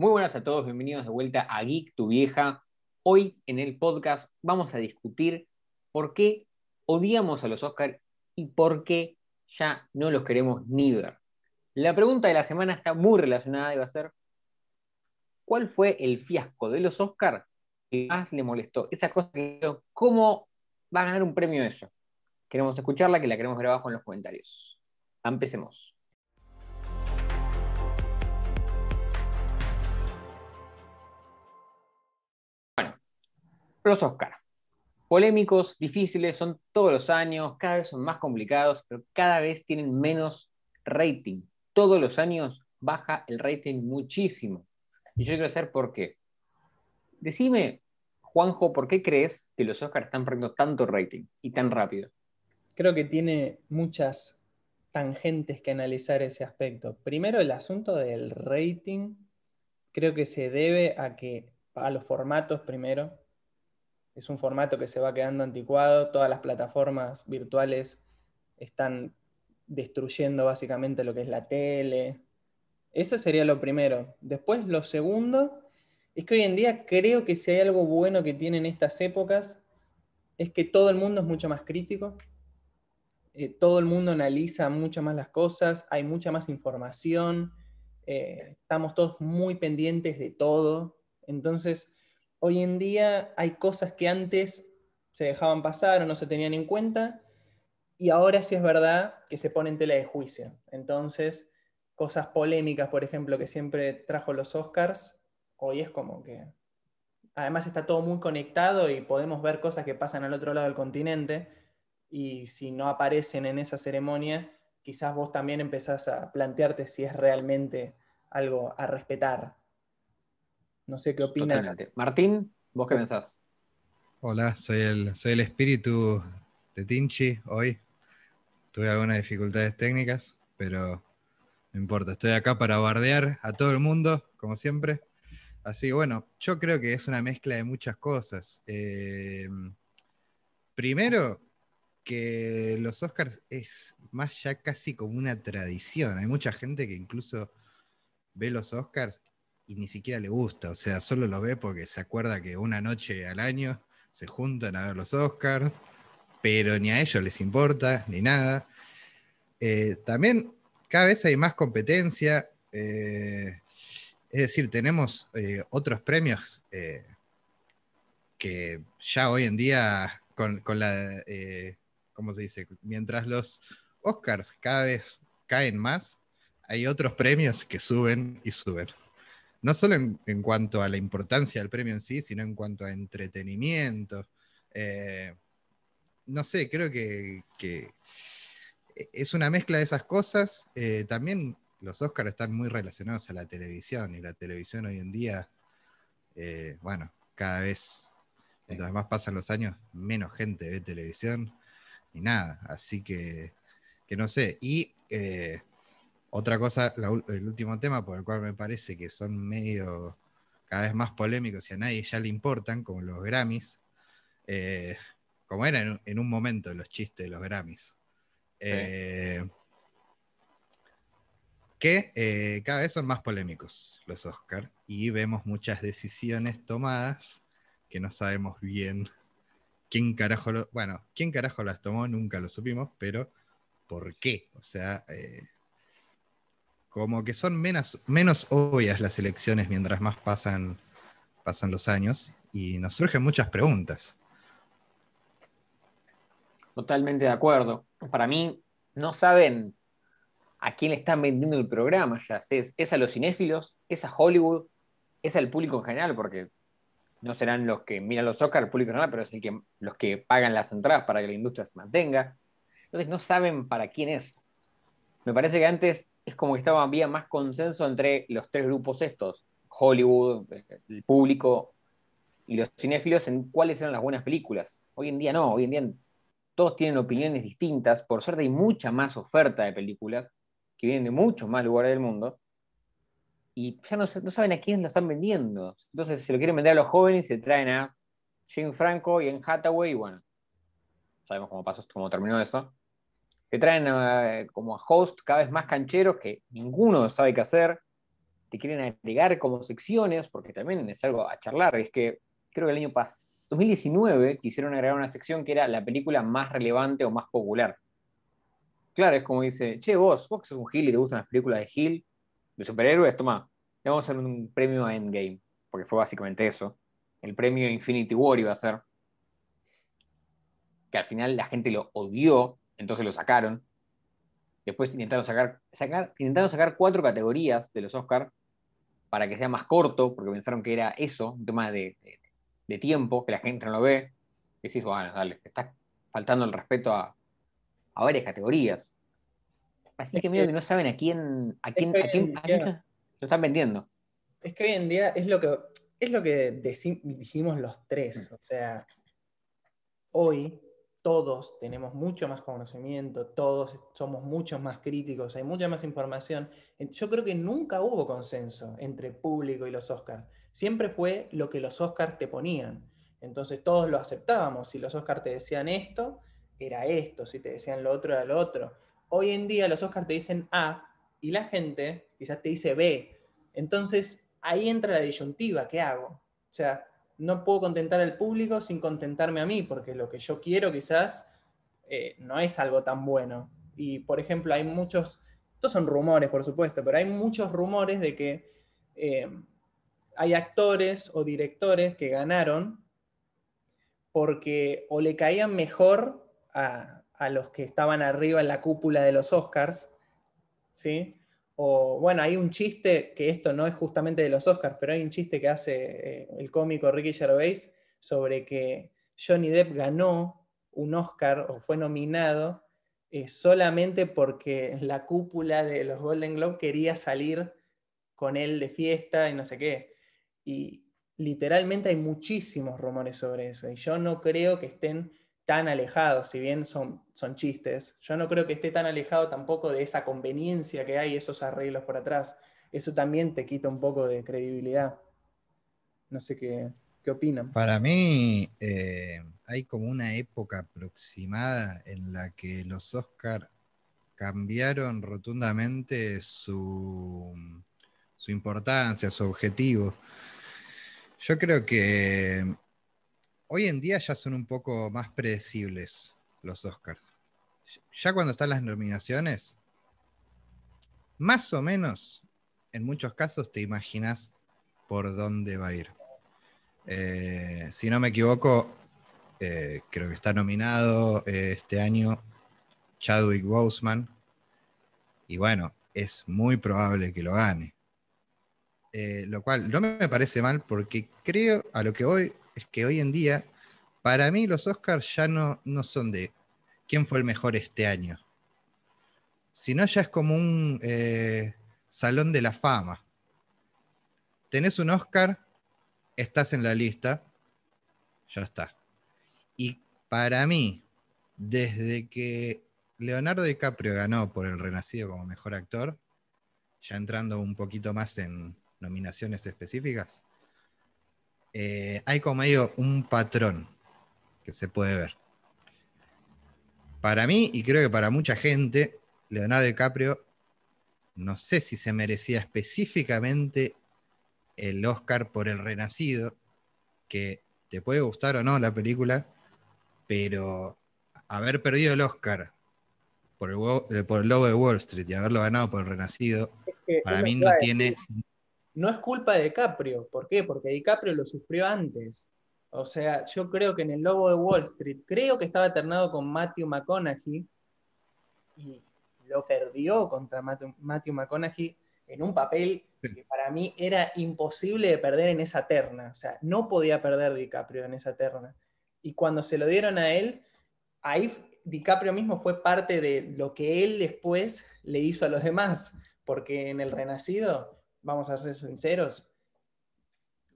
Muy buenas a todos, bienvenidos de vuelta a Geek Tu Vieja. Hoy en el podcast vamos a discutir por qué odiamos a los Oscars y por qué ya no los queremos ni ver. La pregunta de la semana está muy relacionada y va a ser ¿cuál fue el fiasco de los Oscars que más le molestó? Esa cosa que ¿cómo va a ganar un premio eso? Queremos escucharla, que la queremos grabar abajo en los comentarios. Empecemos. Los Oscars. Polémicos, difíciles, son todos los años, cada vez son más complicados, pero cada vez tienen menos rating. Todos los años baja el rating muchísimo. Y yo quiero saber por qué. Decime, Juanjo, ¿por qué crees que los Oscars están perdiendo tanto rating y tan rápido? Creo que tiene muchas tangentes que analizar ese aspecto. Primero, el asunto del rating, creo que se debe a que a los formatos primero, es un formato que se va quedando anticuado, todas las plataformas virtuales están destruyendo básicamente lo que es la tele. Eso sería lo primero. Después, lo segundo, es que hoy en día creo que si hay algo bueno que tienen estas épocas, es que todo el mundo es mucho más crítico, eh, todo el mundo analiza mucho más las cosas, hay mucha más información, eh, estamos todos muy pendientes de todo. Entonces, hoy en día hay cosas que antes se dejaban pasar o no se tenían en cuenta, y ahora sí es verdad que se pone en tela de juicio. Entonces, cosas polémicas, por ejemplo, que siempre trajo los Oscars, hoy es como que... Además está todo muy conectado y podemos ver cosas que pasan al otro lado del continente, y si no aparecen en esa ceremonia, quizás vos también empezás a plantearte si es realmente algo a respetar. No sé qué opina. Martín, ¿vos qué pensás? Hola, soy el, soy el espíritu de Tinchi hoy. Tuve algunas dificultades técnicas, pero no importa. Estoy acá para bardear a todo el mundo, como siempre. Así bueno, yo creo que es una mezcla de muchas cosas. Eh, primero, que los Oscars es más ya casi como una tradición. Hay mucha gente que incluso ve los Oscars y ni siquiera le gusta, o sea, solo lo ve porque se acuerda que una noche al año se juntan a ver los Oscars, pero ni a ellos les importa, ni nada. Eh, también cada vez hay más competencia, eh, es decir, tenemos eh, otros premios que ya hoy en día con, la, ¿cómo se dice? Mientras los Oscars cada vez caen más, hay otros premios que suben y suben no solo en, cuanto a la importancia del premio en sí, sino en cuanto a entretenimiento. Eh, no sé, creo que, es una mezcla de esas cosas. Eh, también los Oscars están muy relacionados a la televisión y la televisión hoy en día, eh, bueno, cada vez, mientras más pasan los años, menos gente ve televisión y nada. Así que, que no sé. Y otra cosa, el último tema por el cual me parece que son medio cada vez más polémicos y a nadie ya le importan, como los Grammys, eh, como eran en, un momento los chistes de los Grammys, eh, que eh, cada vez son más polémicos los Oscars y vemos muchas decisiones tomadas que no sabemos bien quién carajo, bueno, quién carajo las tomó, nunca lo supimos, pero ¿por qué? O sea, como que son menos, menos obvias las elecciones mientras más pasan, pasan los años y nos surgen muchas preguntas. Totalmente de acuerdo. Para mí, no saben a quién están vendiendo el programa es a los cinéfilos, es a Hollywood, es al público en general, porque no serán los que miran los Oscars, el público en general, pero es el que, los que pagan las entradas para que la industria se mantenga. Entonces no saben para quién es. Me parece que antes es como que estaba, había más consenso entre los tres grupos estos, Hollywood, el público y los cinéfilos, en cuáles eran las buenas películas. Hoy en día no, hoy en día todos tienen opiniones distintas, por suerte hay mucha más oferta de películas que vienen de muchos más lugares del mundo, y ya no, saben a quién la están vendiendo. Entonces, se lo quieren vender a los jóvenes, se traen a Jim Franco y en Hathaway, y bueno, sabemos cómo pasó, cómo terminó eso que traen eh, como a host cada vez más cancheros que ninguno sabe qué hacer. te quieren agregar como secciones, porque también es algo a charlar, es que creo que el año pasado, 2019, quisieron agregar una sección que era la película más relevante o más popular. Claro, es como dice, che, vos, vos que sos un Gil y te gustan las películas de Gil, de superhéroes, toma, le vamos a hacer un premio a Endgame, porque fue básicamente eso. El premio Infinity War iba a ser. Que al final la gente lo odió, entonces lo sacaron. Después intentaron sacar, sacar, intentaron sacar cuatro categorías de los Oscars para que sea más corto, porque pensaron que era eso, un tema de, tiempo, que la gente no lo ve. Y decís, bueno, dale, está faltando el respeto a, varias categorías. Así que medio que no saben a quién, a quién, a quién, lo están vendiendo. Es que hoy en día es lo que, es lo que dijimos los tres. Mm. O sea, hoy todos tenemos mucho más conocimiento, todos somos mucho más críticos, hay mucha más información. Yo creo que nunca hubo consenso entre público y los Oscars. Siempre fue lo que los Oscars te ponían. Entonces todos lo aceptábamos. Si los Oscars te decían esto, era esto. Si te decían lo otro, era lo otro. Hoy en día los Oscars te dicen A y la gente quizás te dice B. Entonces ahí entra la disyuntiva. ¿Qué hago? O sea, no puedo contentar al público sin contentarme a mí, porque lo que yo quiero quizás eh, no es algo tan bueno. Y por ejemplo, hay muchos, estos son rumores por supuesto, pero hay muchos rumores de que eh, hay actores o directores que ganaron porque o le caían mejor a, a los que estaban arriba en la cúpula de los Oscars, ¿sí? O bueno, hay un chiste, que esto no es justamente de los Oscars, pero hay un chiste que hace eh, el cómico Ricky Gervais sobre que Johnny Depp ganó un Oscar o fue nominado eh, solamente porque la cúpula de los Golden Globe quería salir con él de fiesta y no sé qué. Y literalmente hay muchísimos rumores sobre eso. Y yo no creo que estén tan alejado, si bien son, son chistes, yo no creo que esté tan alejado tampoco de esa conveniencia que hay, esos arreglos por atrás. Eso también te quita un poco de credibilidad. No sé qué, qué opinan. Para mí eh, hay como una época aproximada en la que los Oscars cambiaron rotundamente su, su importancia, su objetivo. Yo creo que hoy en día ya son un poco más predecibles los Oscars. Ya cuando están las nominaciones, más o menos, en muchos casos te imaginas por dónde va a ir. Eh, si no me equivoco, eh, creo que está nominado eh, este año Chadwick Boseman. Y bueno, es muy probable que lo gane. lo cual no me parece mal porque creo, a lo que hoy es que hoy en día, para mí los Oscars ya no, no son de quién fue el mejor este año, sino ya es como un eh, salón de la fama. Tenés un Oscar, estás en la lista, ya está. Y para mí, desde que Leonardo DiCaprio ganó por El Renacido como mejor actor, ya entrando un poquito más en nominaciones específicas, eh, hay como medio un patrón que se puede ver. Para mí, y creo que para mucha gente, Leonardo DiCaprio, no sé si se merecía específicamente el Oscar por El Renacido, que te puede gustar o no la película, pero haber perdido el Oscar por el, eh, por el de Wall Street y haberlo ganado por El Renacido, para mí no tiene no es culpa de DiCaprio. ¿Por qué? Porque DiCaprio lo sufrió antes. O sea, yo creo que en el Lobo de Wall Street, creo que estaba ternado con Matthew McConaughey y lo perdió contra Matthew, McConaughey en un papel que para mí era imposible de perder en esa terna. O sea, no podía perder DiCaprio en esa terna. Y cuando se lo dieron a él, ahí DiCaprio mismo fue parte de lo que él después le hizo a los demás. Porque en El Renacido vamos a ser sinceros,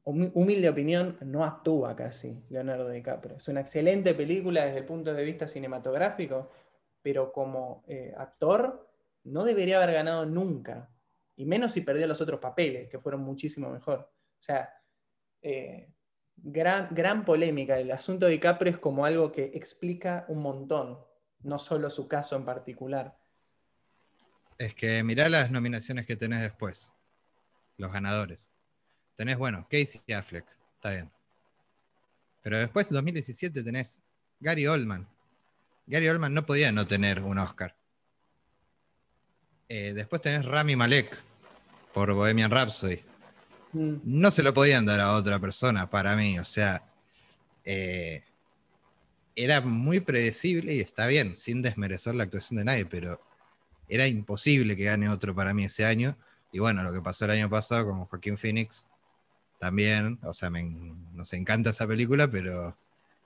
humilde opinión, no actúa casi Leonardo DiCaprio. Es una excelente película desde el punto de vista cinematográfico, pero como eh, actor no debería haber ganado nunca, y menos si perdió los otros papeles, que fueron muchísimo mejor. O sea, eh, gran, gran polémica. El asunto de DiCaprio es como algo que explica un montón, no solo su caso en particular. Es que mirá las nominaciones que tenés después. Los ganadores. Tenés, bueno, Casey Affleck, está bien. Pero después, en 2017, tenés Gary Oldman. Gary Oldman no podía no tener un Oscar. Eh, después tenés Rami Malek por Bohemian Rhapsody. Mm. No se lo podían dar a otra persona para mí. O sea, eh, era muy predecible y está bien, sin desmerecer la actuación de nadie, pero era imposible que gane otro para mí ese año. Y bueno, lo que pasó el año pasado con Joaquín Phoenix también. O sea, me, nos encanta esa película, pero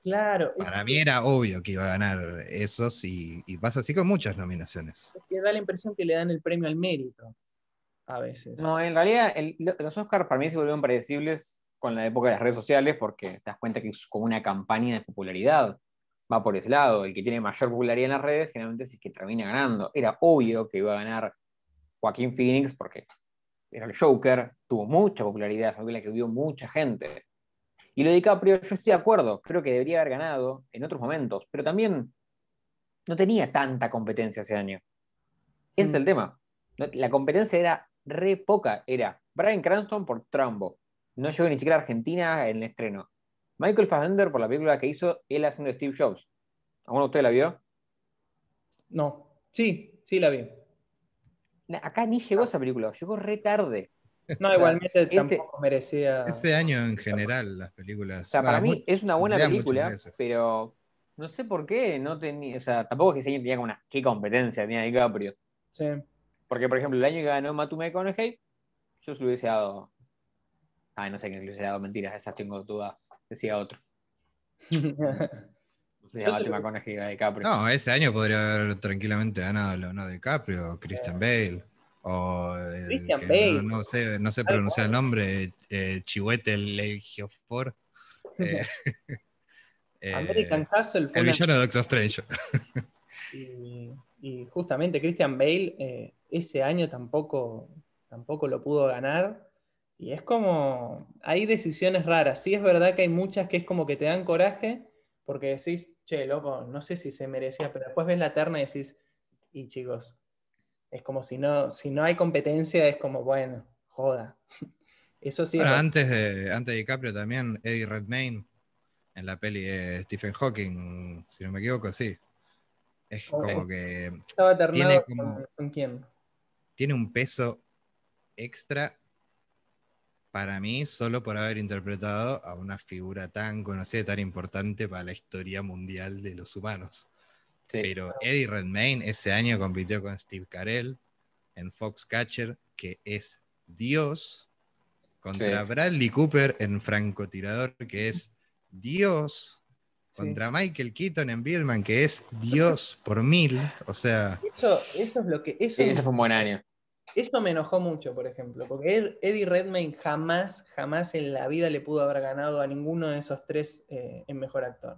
Claro, es para mí era obvio que iba a ganar esos y, y pasa así con muchas nominaciones. que da la impresión que le dan el premio al mérito a veces. No, en realidad el- los Oscars para mí se volvieron predecibles con la época de las redes sociales porque te das cuenta que es como una campaña de popularidad. Va por ese lado. El que tiene mayor popularidad en las redes generalmente es el que termina ganando. Era obvio que iba a ganar Joaquín Phoenix porque era el Joker, tuvo mucha popularidad, es una película que vio mucha gente. Y lo de DiCaprio, yo estoy de acuerdo, creo que debería haber ganado en otros momentos, pero también no tenía tanta competencia ese año. Ese es el tema. No- La competencia era re poca. Era Brian Cranston por Trumbo. No llegó ni siquiera a Argentina en el estreno. Michael Fassbender por la película que hizo él haciendo Steve Jobs. ¿Alguno de ustedes la vio? No, sí, sí la vi. Acá ni llegó esa película, llegó re tarde. No, sea, igualmente ese- tampoco merecía. Ese año en general, las películas. O sea, para mí es una buena película, pero no sé por qué no tenía. O sea, tampoco es que ese año tenía como una. ¿Qué competencia tenía DiCaprio? Sí. Porque, por ejemplo, el año que ganó Matthew McConaughey, yo se lo hubiese dado. Ay, no sé quién se lo hubiese dado, mentiras, esas tengo dudas. Decía otro. No Matthew McConaughey DiCaprio. Ese año podría haber tranquilamente ganado Leonardo DiCaprio, o Christian Bale, o el Christian que Bale. No, no sé, no sé pronunciar el nombre, eh, Chihuete Legiofor. Eh, eh, American Hustle fue el villano de Doctor Strange. y, y justamente Christian Bale eh, ese año tampoco, tampoco lo pudo ganar. Y es como, hay decisiones raras. Sí es verdad que hay muchas que es como que te dan coraje porque decís, che, loco, no sé si se merecía, pero después ves la terna y decís, y chicos, es como si no, si no hay competencia, es como, bueno, joda. Eso sí Bueno, antes de, antes de DiCaprio también, Eddie Redmayne, en la peli de Stephen Hawking, si no me equivoco, sí. Es como que estaba tiene como- ¿con quién. tiene un peso extra para mí solo por haber interpretado a una figura tan conocida, tan importante para la historia mundial de los humanos. Sí. Pero Eddie Redmayne ese año compitió con Steve Carell en Foxcatcher, que es Dios, contra Sí. Bradley Cooper en Francotirador, que es Dios, Sí. contra Michael Keaton en Birdman, que es Dios por mil. O sea, Eso, eso es lo que. Eso, Sí, ese fue un buen año. Eso me enojó mucho, por ejemplo, porque Ed- Eddie Redmayne jamás, jamás en la vida le pudo haber ganado a ninguno de esos tres eh, en mejor actor.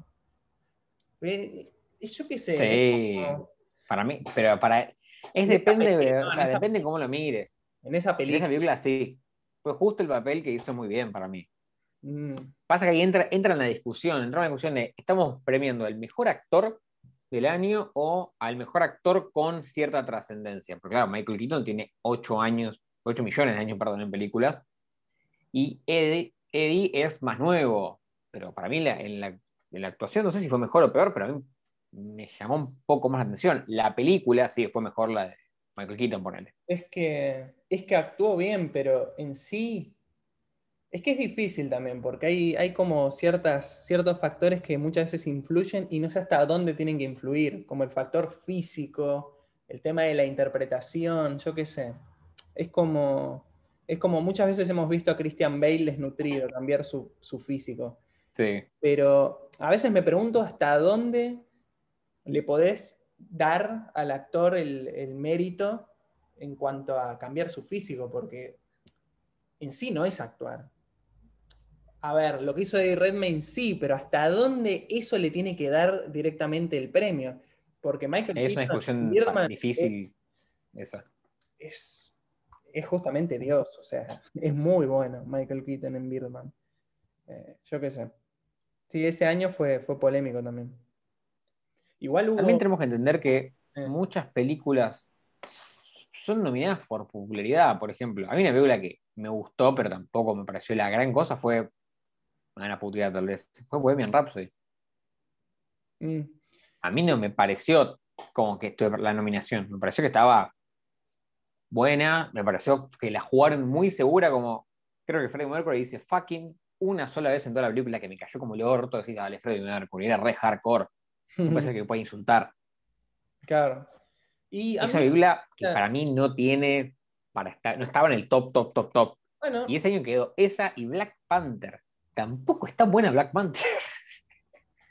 Eh, yo qué sé. Sí. como- Para mí, pero para. Es En depende, película, o sea, depende cómo lo mires. En esa En esa película. película sí. Fue justo el papel que hizo muy bien para mí. mm, Pasa que ahí entra, entra en la discusión, entra en la discusión de, ¿estamos premiando al mejor actor del año o al mejor actor con cierta trascendencia? Porque claro, Michael Keaton tiene 8 años, 8 millones de años, perdón, en películas, y Eddie, Eddie es más nuevo, pero para mí la- en, la, en la actuación, no sé si fue mejor o peor, pero a mí me llamó un poco más la atención. La película, sí, fue mejor la de Michael Keaton, ponele. es que, es que actuó bien, pero en sí. Es que es difícil también, porque hay, hay como ciertas, ciertos factores que muchas veces influyen y no sé hasta dónde tienen que influir, como el factor físico, el tema de la interpretación, yo qué sé. Es como, es como muchas veces hemos visto a Christian Bale desnutrido, cambiar su, su físico. Sí. Pero a veces me pregunto hasta dónde le podés dar al actor el, el mérito en cuanto a cambiar su físico, porque en sí no es actuar. A ver, lo que hizo Eddie Redmayne sí, pero hasta dónde eso le tiene que dar directamente el premio. Porque Michael Es una Keaton discusión en Birdman difícil esa. Es, es justamente Dios, o sea, es muy bueno Michael Keaton en Birdman. Eh, yo qué sé. Sí, ese año fue, fue polémico también. Igual hubo. También tenemos que entender que muchas películas son nominadas por popularidad, por ejemplo. A mí una película que me gustó, pero tampoco me pareció la gran cosa, fue una puteada tal vez, fue Bohemian Rhapsody. Mm, A mí no me pareció como que estuve por la nominación, me pareció que estaba buena, me pareció que la jugaron muy segura, como creo que Freddie Mercury dice fucking una sola vez en toda la película que me cayó como el orto, decís, dale, Freddie Mercury, era re hardcore, me parece que puede insultar. Claro. Y Esa mí- película que claro. para mí no tiene, para estar, no estaba en el top, top, top, top. bueno, Y ese año quedó esa y Black Panther. Tampoco está buena Black Panther.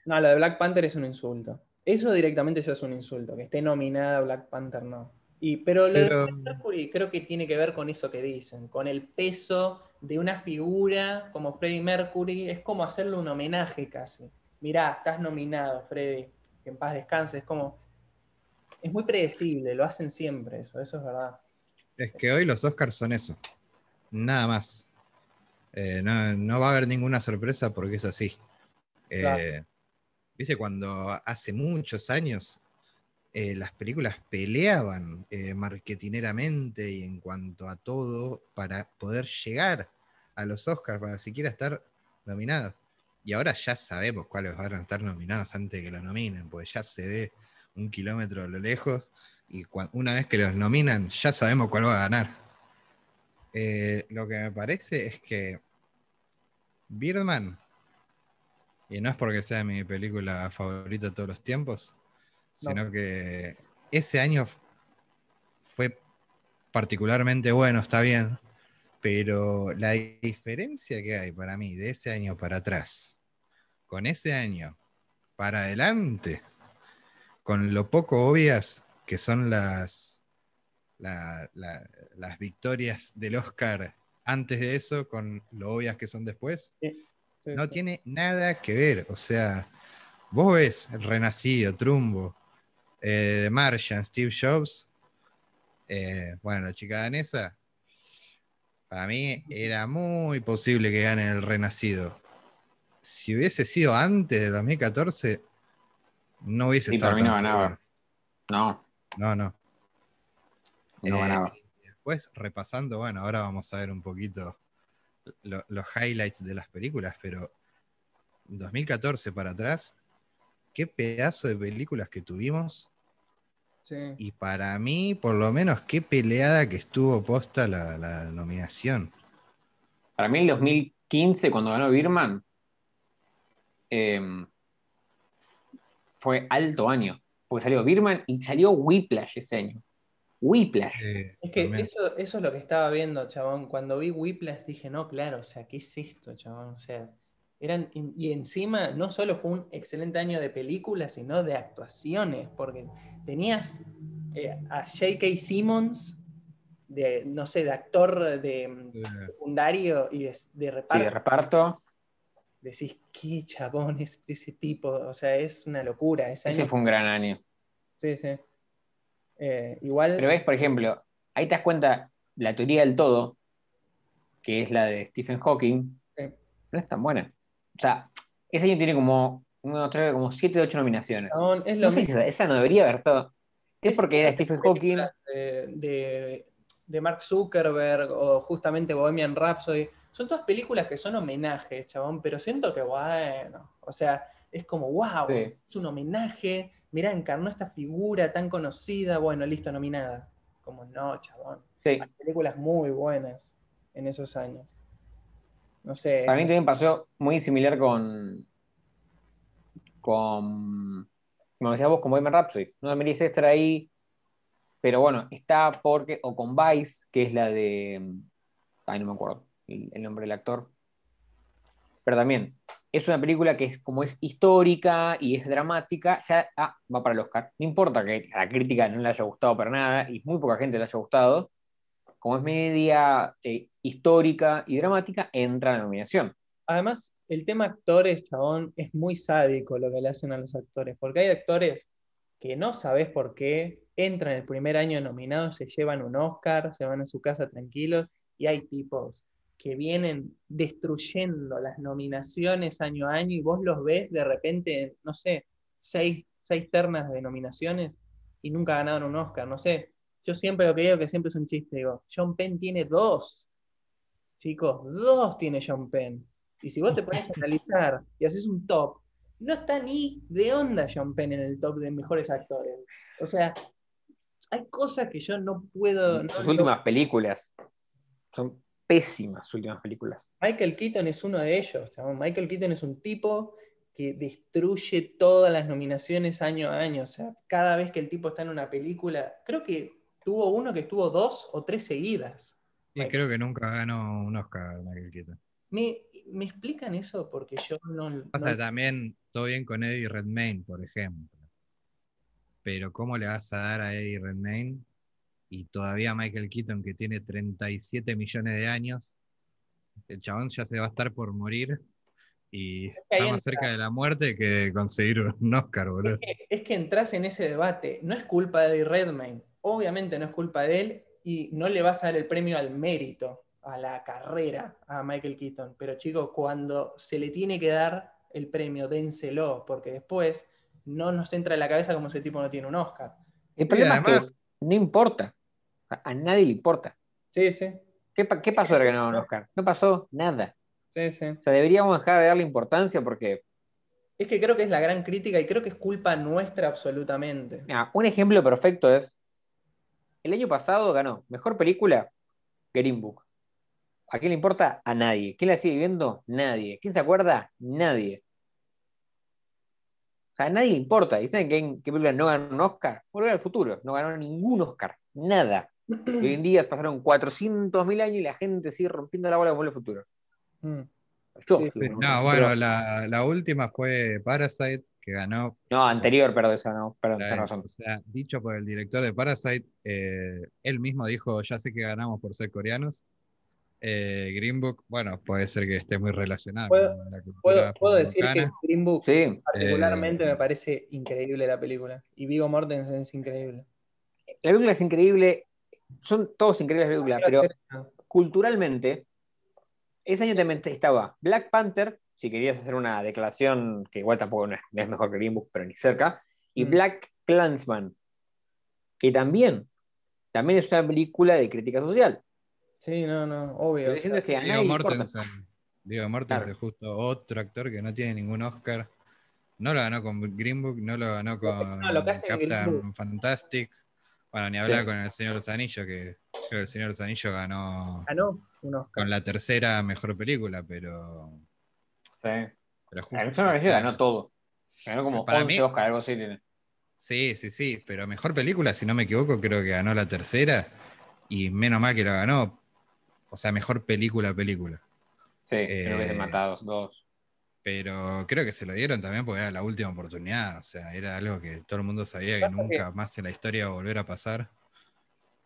no, lo de Black Panther es un insulto. Eso directamente ya es un insulto, que esté nominada Black Panther no. Y, pero lo Pero- de Mercury creo que tiene que ver con eso que dicen, con el peso de una figura como Freddie Mercury, es como hacerle un homenaje casi. Mirá, estás nominado, Freddie, que en paz descanse, es como... Es muy predecible, lo hacen siempre eso, eso es verdad. Es que hoy los Oscars son eso. Nada más. Eh, no, no va a haber ninguna sorpresa porque es así. Eh, Claro. Viste, cuando hace muchos años eh, las películas peleaban marketineramente y en cuanto a todo para poder llegar a los Oscars, para siquiera estar nominados. Y ahora ya sabemos cuáles van a estar nominados antes de que los nominen, porque ya se ve un kilómetro a lo lejos y una vez que los nominan ya sabemos cuál va a ganar. Eh, lo que me parece es que Birdman, y no es porque sea mi película favorita de todos los tiempos, No. sino que ese año fue particularmente bueno, está bien, pero la diferencia que hay para mí de ese año para atrás, con ese año para adelante, con lo poco obvias que son las, la- la- las victorias del Oscar antes de eso, con lo obvias que son después, Sí, no sí. tiene nada que ver. O sea, vos ves El Renacido, Trumbo, eh, The Martian, Steve Jobs. eh, bueno, la chica danesa. Para mí era muy posible que gane El Renacido. Si hubiese sido antes de 2014, no hubiese Sí, estado para mí no tan. No, No, no. No Eh, ganaba. y Después, repasando, bueno, ahora vamos a ver un poquito lo- los highlights de las películas, pero 2014 para atrás, qué pedazo de películas que tuvimos Sí. y para mí, por lo menos, qué peleada que estuvo posta la, la nominación. Para mí, el 2015, cuando ganó Birman, eh, fue alto año. Porque salió Birman y salió Whiplash ese año. Whiplash. Eh, Es que eso, eso es lo que estaba viendo, chabón. Cuando vi Whiplash dije, no, claro, o sea, ¿qué es esto, chabón? O sea, eran, y encima no solo fue un excelente año de películas, sino de actuaciones, porque tenías eh, a J.K. Simmons, de, no sé, de actor de mm, secundario y de, de Sí, reparto. de reparto. Decís, qué chabón es ese tipo, o sea, es una locura. Ese Ese año- fue un gran año. Sí, sí. Eh, igual. Pero ves, por ejemplo, ahí te das cuenta la teoría del todo, que es la de Stephen Hawking, Sí. no es tan buena. O sea, ese año tiene como, uno, tres, como 7 o 8 nominaciones. chabón, es lo No sé si mismo. esa, esa no debería haber todo. Es Es porque era Stephen Hawking. De, de- de Mark Zuckerberg o justamente Bohemian Rhapsody. Son todas películas que son homenajes, chabón, pero siento que, bueno, o sea, es como, wow, Sí. es un homenaje. Mirá, encarnó esta figura tan conocida, bueno, listo, nominada. Como, no, chabón. Sí. Hay películas muy buenas en esos años. No sé. Para mí también pasó muy similar con. con. Como decías vos, con Bohemian Rhapsody. No merece estar ahí. Pero bueno, está porque. O con Vice, que es la de. Ay, no me acuerdo el, el nombre del actor. Pero también. Es una película que es como es histórica y es dramática, ya ah, va para el Oscar. No importa que la crítica no le haya gustado para nada y muy poca gente le haya gustado. Como es media eh, histórica y dramática, entra a la nominación. Además, el tema actores, chabón, es muy sádico lo que le hacen a los actores, porque hay actores que no sabes por qué, entran el primer año nominados, se llevan un Oscar, se van a su casa tranquilos, y hay tipos que vienen destruyendo las nominaciones año a año y vos los ves de repente, no sé, seis, seis ternas de nominaciones y nunca ganaron un Oscar, no sé. yo siempre lo que digo que siempre es un chiste, digo, John Penn tiene dos. Chicos, dos tiene John Penn. Y si vos te pones a analizar y haces un top, no está ni de onda John Penn en el top de mejores actores. O sea, hay cosas que yo no puedo. Sus no- últimas películas son pésimas sus últimas películas. Michael Keaton es uno de ellos. Michael Keaton es un tipo que destruye todas las nominaciones año a año. O sea, cada vez que el tipo está en una película, creo que tuvo uno que estuvo dos o tres seguidas. Y creo que nunca ganó un Oscar Michael Keaton. ¿Me, me explican eso? Porque yo no. Pasa no- también todo bien con Eddie Redmayne, por ejemplo. Pero ¿cómo le vas a dar a Eddie Redmayne y todavía Michael Keaton que tiene 37 millones de años? El chabón ya se va a estar por morir y que ahí está más entra- cerca de la muerte que de conseguir un Oscar, boludo. Es que, es que entras en ese debate. No es culpa de Eddie Redmayne. Obviamente no es culpa de él y no le vas a dar el premio al mérito, a la carrera a Michael Keaton. Pero chicos, cuando se le tiene que dar el premio, dénselo, porque después no nos entra en la cabeza como ese tipo no tiene un Oscar. El problema además- es que no importa. A, nadie le importa. Sí, sí, ¿Qué, qué pasó ahora que no ganó un Oscar? No pasó nada. sí, sí. O sea, deberíamos dejar de darle importancia porque, Es que creo que es la gran crítica y creo que es culpa nuestra absolutamente. mira, un ejemplo perfecto es, el año pasado ganó Mejor Película, Green Book. ¿A quién le importa? A nadie. ¿Quién la sigue viendo? Nadie. ¿Quién se acuerda? Nadie. O sea, a nadie le importa. ¿Y saben qué, qué película no ganó un Oscar? Volver al futuro. No ganó ningún Oscar. Nada. Y hoy en día pasaron 400.000 años y la gente sigue rompiendo la bola con al futuro. Mm. Yo Sí, Sí, no, bueno, la, la última fue Parasite, que ganó. No, anterior, perdón, esa no, perdón, la- tenés razón. o sea, dicho por el director de Parasite, eh, él mismo dijo, ya sé que ganamos por ser coreanos. Eh, Green Book, bueno, puede ser que esté muy relacionado Puedo- con la cultura Puedo, puedo decir que. Green Book Sí, particularmente Eh, me parece increíble la película. Y Vigo Mortensen es increíble. la película es increíble, son todos increíbles las películas, pero culturalmente, ese año también estaba Black Panther, si querías hacer una declaración que igual tampoco no es, no es mejor que Green Book, pero ni cerca, y Mm. Black Clansman, que también, también es una película de crítica social. Sí, no, no, obvio. Lo o que estoy diciendo es que a importa. Mortensen. Claro. justo otro actor que no tiene ningún Oscar. No lo ganó con Green Book, no lo ganó con No, lo que hace en Green Captain Book. Fantastic. Bueno, ni hablar Sí. con el Señor de los Anillos, que creo que el Señor de los Anillos ganó ganó un Oscar. con la tercera mejor película, pero. Sí. pero justo- El Señor Anillos ganó todo. Ganó como Para 11 mí- Oscar, algo así tiene. Sí, sí, sí, pero mejor película, si no me equivoco, creo que ganó la tercera. Y menos mal que la ganó. O sea, mejor película, película. Sí, que no Eh, hubiesen matado dos. Pero creo que se lo dieron también porque era la última oportunidad. O sea, era algo que todo el mundo sabía que nunca más en la historia iba a volver a pasar.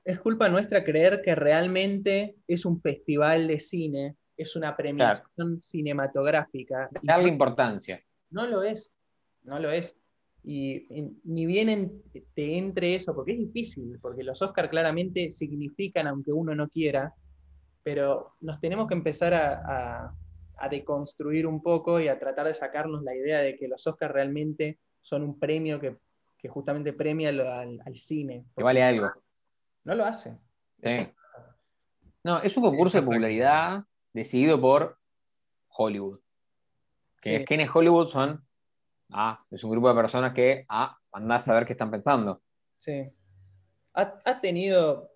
Es culpa nuestra creer que realmente es un festival de cine, es una premiación cinematográfica. Darle importancia. no lo es, no lo es. Y, y ni bien en- te entre eso, porque es difícil, porque los Oscar claramente significan, aunque uno no quiera, pero nos tenemos que empezar a, a- a deconstruir un poco y a tratar de sacarnos la idea de que los Oscar realmente son un premio que, que justamente premia al, al cine. Que vale algo. No lo hace. Sí. No, es un concurso de popularidad decidido por Hollywood. Que Sí. es ¿Quiénes Hollywood son? Ah, es un grupo de personas que, ah, andás a ver qué están pensando. Sí. Ha, ha tenido,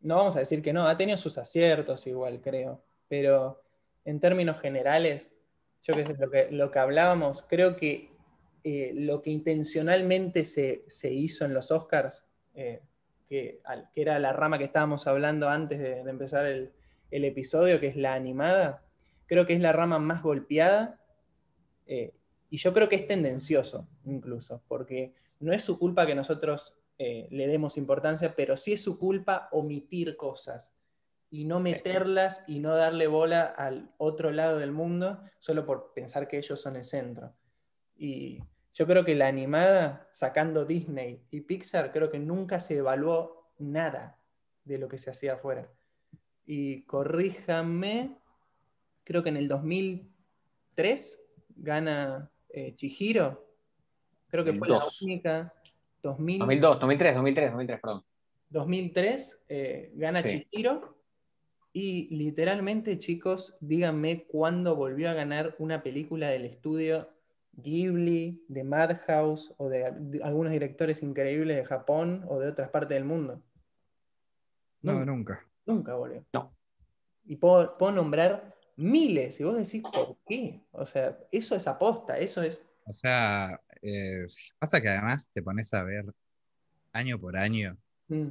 no vamos a decir que no, ha tenido sus aciertos igual, creo. Pero en términos generales, yo qué sé, lo que, hablábamos, creo que eh, lo que intencionalmente se, se hizo en los Oscars, eh, que, era la rama que estábamos hablando antes de, empezar el, el episodio, que es la animada, creo que es la rama más golpeada. eh, y yo creo que es tendencioso, incluso, porque no es su culpa que nosotros le demos importancia, pero sí es su culpa omitir cosas y no meterlas y no darle bola al otro lado del mundo solo por pensar que ellos son el centro. Y yo creo que la animada, sacando Disney y Pixar, creo que nunca se evaluó nada de lo que se hacía afuera. Y corríjame, creo que en el 2003 gana eh, Chihiro. Creo que fue la 2002. única. 2000, 2002, 2003, 2003, 2003, perdón. 2003, eh, gana Sí. Chihiro. Y literalmente, chicos, díganme cuándo volvió a ganar una película del estudio Ghibli, de Madhouse o de, de algunos directores increíbles de Japón o de otras partes del mundo. No, Nunca. nunca. Nunca volvió. No. Y puedo, puedo nombrar miles, y vos decís, ¿por qué? O sea, eso es aposta, eso es. O sea, eh, pasa que además te pones a ver año por año mm,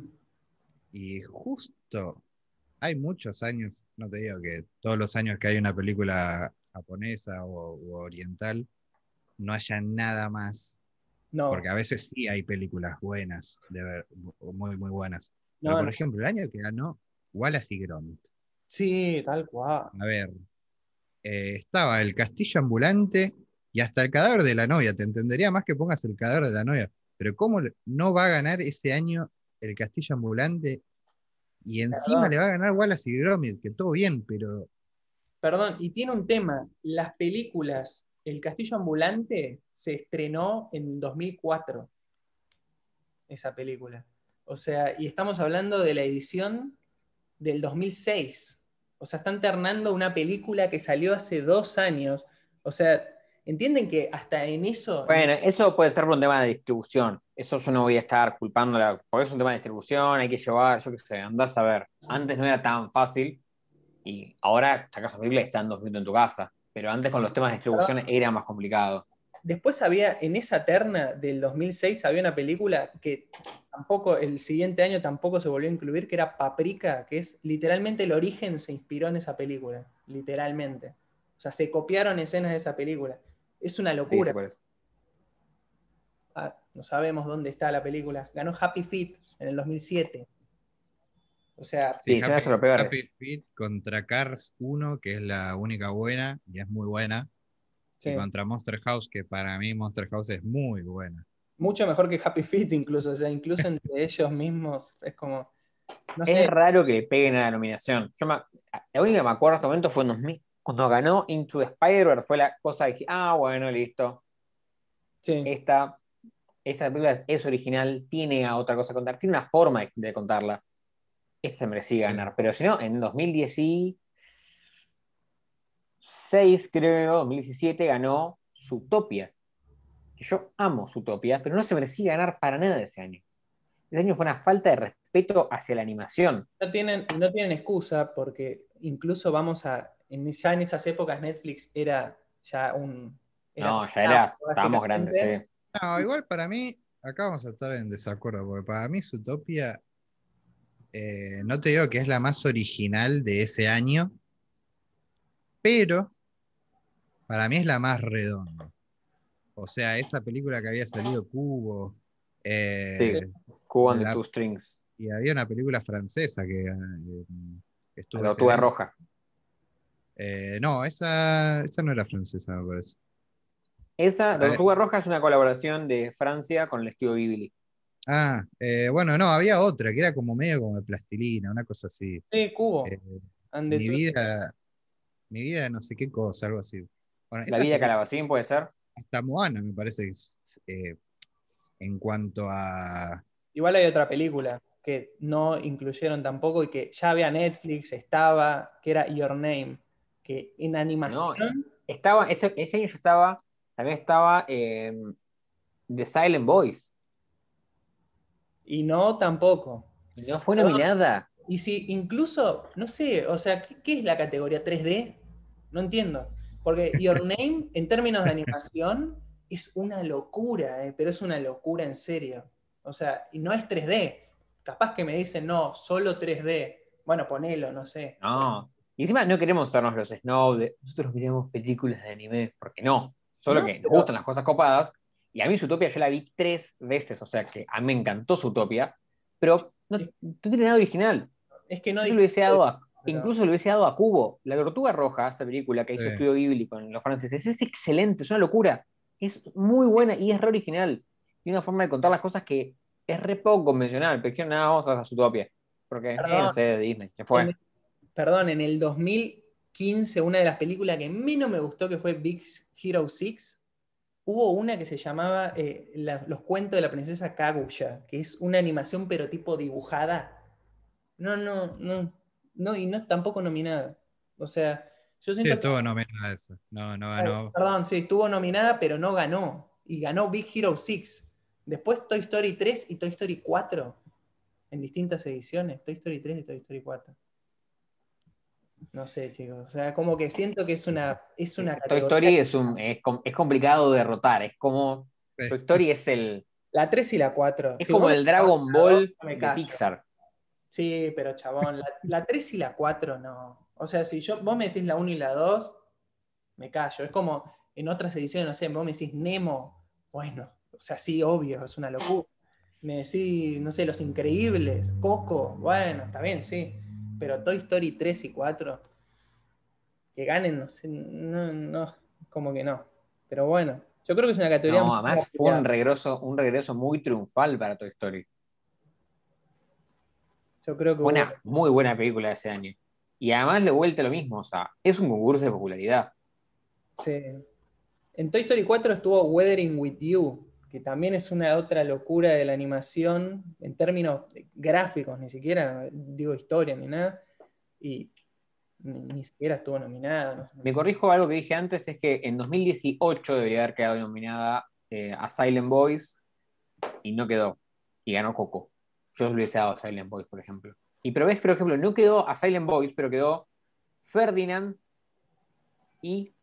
y justo hay muchos años, no te digo que todos los años que hay una película japonesa o, oriental, no haya nada más, no, porque a veces sí hay películas buenas, de ver, muy, muy buenas. Pero por no. ejemplo, el año que ganó Wallace y Gromit. Sí, tal cual. A ver, eh, estaba el castillo ambulante y hasta el cadáver de la novia. Te entendería más que pongas el cadáver de la novia. Pero ¿cómo no va a ganar ese año el castillo ambulante? Y encima le va a ganar Wallace y Gromit, que todo bien, pero Perdón, y tiene un tema. Las películas, El Castillo Ambulante se estrenó en 2004, esa película. O sea, y estamos hablando de la edición del 2006. O sea, están ternando una película que salió hace dos años. O sea, entienden que hasta en eso... Bueno, eso puede ser por un tema de distribución. Eso yo no voy a estar culpándola, porque es un tema de distribución, hay que llevar, yo qué sé, andás a ver. Antes no era tan fácil y ahora sacas una película y está en dos minutos en tu casa. Pero antes con los temas de distribución era más complicado. Después había, en esa terna del 2006, había una película que tampoco, el siguiente año tampoco se volvió a incluir, que era Paprika, que es literalmente el origen se inspiró en esa película, literalmente. O sea, se copiaron escenas de esa película. Es una locura. sí. Ah, no sabemos dónde está la película. Ganó Happy Feet en el 2007. O sea, Sí. Happy Feet contra Cars 1, que es la única buena y es muy buena. sí, Y contra Monster House, que para mí Monster House es muy buena. mucho mejor que Happy Feet incluso. O sea, incluso entre ellos mismos es como... No sé, Es raro que le peguen a la nominación. Yo me- la única que me acuerdo en este momento fue en 2000, cuando ganó Into the Spider-Verse, fue la cosa de que, ah, bueno, listo. sí. Esta, esta película es, es original, tiene a otra cosa que contar, tiene una forma de, de contarla. Esta se merecía ganar. Pero si no, en 2016, creo, 2017, ganó Zootopia. Que yo amo Zootopia, pero no se merecía ganar para nada ese año. Ese año fue una falta de respeto hacia la animación. No tienen, no tienen excusa porque incluso vamos a. En, ya en esas épocas Netflix era ya un. No, ya era, estábamos grandes, sí. No, igual para mí, acá vamos a estar en desacuerdo, porque para mí Zootopia, eh, no te digo que es la más original de ese año, pero para mí es la más redonda. O sea, esa película que había salido Cubo, eh, Sí. Cubo and the Two Strings, y había una película francesa que, eh, estuvo la roja. Eh, no, esa, esa no era francesa, me parece. Esa, la Eh. tortuga roja es una colaboración de Francia con el estudio Ghibli. Ah, eh, bueno, no, había otra que era como medio como de plastilina, una cosa así. Sí, Cubo. Eh, mi vida, mi vida de no sé qué cosa, algo así. Bueno, La vida de Calabacín puede ser. hasta Moana me parece que es, eh, en cuanto a Igual hay otra película que no incluyeron tampoco y que ya había Netflix, estaba, que era Your Name, que en animación. Estaba, ese, ese año yo estaba, también estaba eh, The Silent Voice. Y no tampoco. Y no fue No. nominada. Y si incluso, no sé, o sea, ¿qué, qué es la categoría 3D? No entiendo. Porque Your Name, en términos de animación, es una locura, eh, pero es una locura en serio. O sea, y no es 3D. Capaz que me dicen, no, solo 3D. Bueno, ponelo, no sé. No. Y encima no queremos sernos los snob de nosotros miramos películas de anime, porque no. Solo No, que nos pero- gustan las cosas copadas. Y a mí Zootopia yo la vi tres veces, o sea que a mí me encantó Zootopia, pero no, no tiene nada original. Es que no Yo dije- le hubiese dado a, pero- incluso le hubiese dado a Cubo. La Tortuga Roja, esa película que hizo Sí. Estudio Ghibli con los franceses, es excelente, es una locura. Es muy buena y es re original. Tiene una forma de contar las cosas que es re poco convencional, pero dijeron, nada, vamos a hacer Zootopia. Porque, eh, Perdón. no sé, de Disney, se fue. En- perdón, en el 2015, una de las películas que menos me gustó, que fue Big Hero 6, hubo una que se llamaba eh, la- Los cuentos de la princesa Kaguya, que es una animación pero tipo dibujada. No, no, no, no, y no tampoco nominada. O sea, yo Sí, siento que- estuvo nominada eso. No, no ganó. Perdón, sí, estuvo nominada, pero no ganó. Y ganó Big Hero 6. Después Toy Story 3 y Toy Story 4. En distintas ediciones. Toy Story 3 y Toy Story 4. No sé, chicos. O sea, como que siento que es una. Es una Toy categoría- Story es, un, es, com- es complicado de derrotar. Es como. Sí. Toy Story es el. La 3 y la 4. Es Si como el Dragon Ball de callo. Pixar. Sí, pero chabón, la, la 3 y la 4 no. O sea, si yo, vos me decís la 1 y la 2, me callo. Es como en otras ediciones, no sé, vos me decís Nemo, bueno, o sea, sí, obvio, es una locura. Me decís, no sé, Los Increíbles, Coco, bueno, está bien, sí. Pero Toy Story 3 y 4, que ganen, no sé, no, no, como que no. Pero bueno, yo creo que es una categoría. No, además fue un regreso, un regreso muy triunfal para Toy Story. Yo creo que Fue una muy buena película de ese año. Y además le vuelta lo mismo, o sea, es un concurso de popularidad. Sí. En Toy Story 4 estuvo Weathering with You, que también es una otra locura de la animación en términos gráficos, ni siquiera digo historia ni nada. Y ni, siquiera estuvo nominada. no sé. Me corrijo algo que dije antes, es que en 2018 debería haber quedado nominada eh, a Silent Boys y no quedó. Y ganó Coco. Yo le hubiese dado a Silent Boys, por ejemplo. Y pero ves, por ejemplo, no quedó a Silent Boys, pero quedó Ferdinand y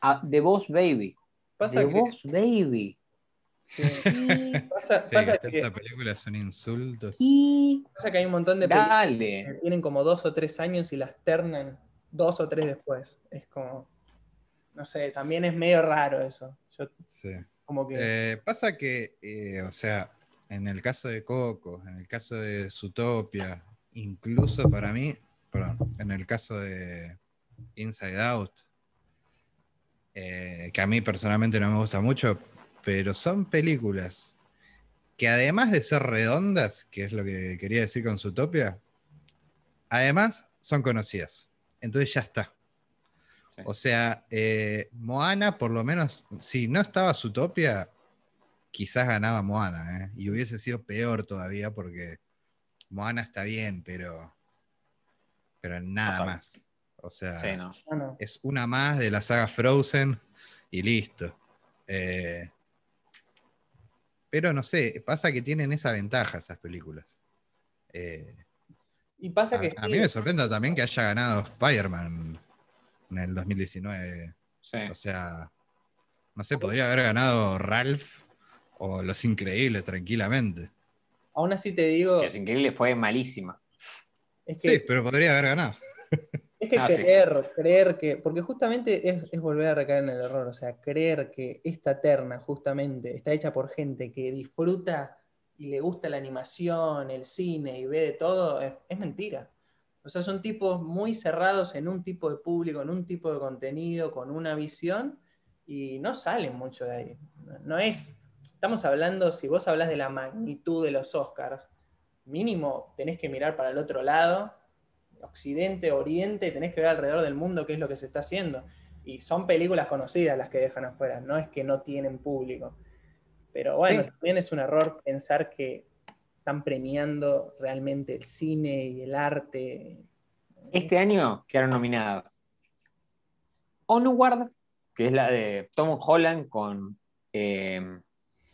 a The Boss Baby. Pasa The que- Boss Baby. Sí. Pasa, Sí, pasa que, esa película es un insulto. Y pasa que hay un montón de películas que tienen como dos o tres años y las ternan dos o tres después. Es como, no sé, también es medio raro eso. Yo Sí. como que... Eh, pasa que, eh, o sea, en el caso de Coco, en el caso de Zootopia, incluso para mí, perdón, en el caso de Inside Out, eh, que a mí personalmente no me gusta mucho, pero son películas que además de ser redondas, que es lo que quería decir con Zootopia, además son conocidas. Entonces ya está. Sí. O sea, eh, Moana, por lo menos, si no estaba Zootopia, quizás ganaba Moana, ¿eh? y hubiese sido peor todavía porque Moana está bien, pero, pero nada Total. más. O sea, Sí, no. no, no. es una más de la saga Frozen y listo. Eh, pero no sé, pasa que tienen esa ventaja esas películas. Eh, Y pasa a, que a sí, mí me sorprende también que haya ganado Spider-Man en el 2019. Sí. O sea, no sé, podría haber ganado Ralph o Los Increíbles tranquilamente. aún así te digo, Que es increíble, fue malísima. es que, Sí, pero podría haber ganado. es que Ah, sí. creer, creer que, porque justamente es, es volver a recaer en el error, o sea, creer que esta terna justamente está hecha por gente que disfruta y le gusta la animación, el cine y ve de todo, es, es mentira. O sea, son tipos muy cerrados en un tipo de público, en un tipo de contenido, con una visión, y no salen mucho de ahí. No es, estamos hablando, si vos hablas de la magnitud de los Oscars, mínimo tenés que mirar para el otro lado, occidente, oriente, tenés que ver alrededor del mundo qué es lo que se está haciendo. Y son películas conocidas las que dejan afuera, no es que no tienen público. Pero bueno, Sí. también es un error pensar que están premiando realmente el cine y el arte. Este año quedaron nominadas Onward, que es la de Tom Holland con eh,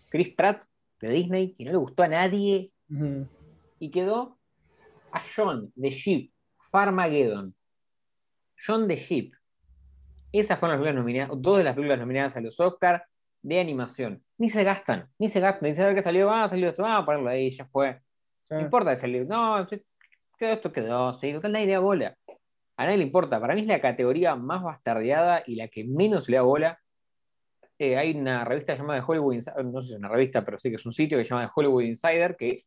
Chris Pratt de Disney, que no le gustó a nadie, y quedó a John de Sheep, Farmageddon. John de Sheep. Esas fueron las películas nominadas, dos de las películas nominadas a los Oscars de animación. Ni se gastan, ni se gastan, ni se ver que salió, ah, salió esto, vamos a ponerlo ahí, ya fue. Sí. No importa que salió, no, quedó esto, quedó, sí, total nadie le da bola. A nadie le importa. Para mí es la categoría más bastardeada y la que menos le da bola. Eh, hay una revista llamada Hollywood Insider, no sé si es una revista, pero sí que es un sitio que se llama Hollywood Insider, que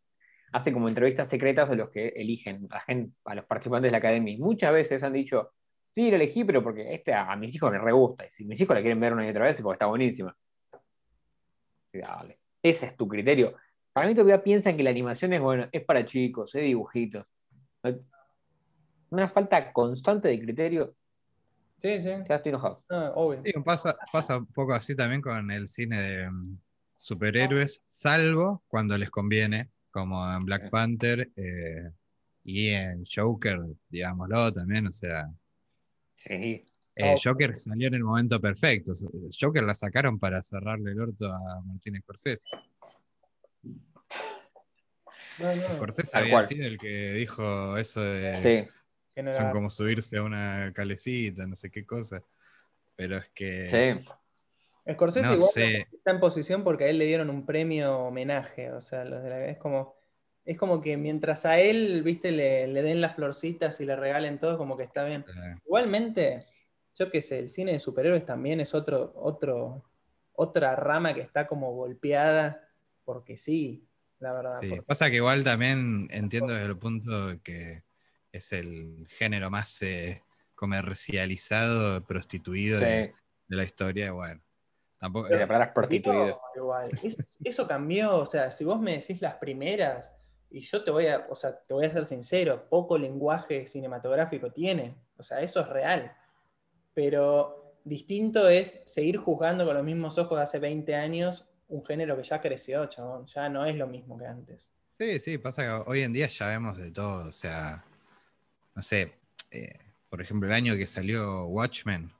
hace como entrevistas secretas a los que eligen, a, la gente, a los participantes de la academia. Y muchas veces han dicho, sí, la elegí, pero porque este a mis hijos les re gusta. Y si mis hijos la quieren ver una y otra vez es porque está buenísima. Y dale. Ese es tu criterio. Para mí todavía piensan que la animación es, bueno, es para chicos, es dibujitos. Una falta constante de criterio Sí, sí. Ya estoy enojado. Obvio. Sí, pasa, pasa un poco así también con el cine de mm, superhéroes, salvo cuando les conviene, como en Black Sí. Panther eh, y en Joker, digámoslo también, o sea, Sí. eh, Oh. Joker salió en el momento perfecto. Joker la sacaron para cerrarle el orto a Martínez Scorsese. No, no, Scorsese había cual. sido el que dijo eso de Sí. son como subirse a una calecita, no sé qué cosa. Pero es que Sí. Scorsese no igual sé. está en posición porque a él le dieron un premio homenaje. O sea, los de la- es como. Es como que mientras a él, viste, le, le den las florcitas y le regalen todo, como que está bien. Igualmente, yo qué sé, el cine de superhéroes también es otro, otro, otra rama que está como golpeada, porque sí, la verdad. Sí, porque- pasa que igual también entiendo desde el punto de que es el género más eh, comercializado, prostituido de, Sí. de la historia. Bueno, tampoco. Y la palabra es prostituido. Igual, es- eso cambió, o sea, si vos me decís las primeras, y yo te voy a, o sea, te voy a ser sincero, poco lenguaje cinematográfico tiene, o sea, eso es real. Pero distinto es seguir juzgando con los mismos ojos de hace 20 años un género que ya creció, chabón, ya no es lo mismo que antes. Sí, sí, pasa que hoy en día ya vemos de todo. O sea, no sé, eh, por ejemplo, el año que salió Watchmen,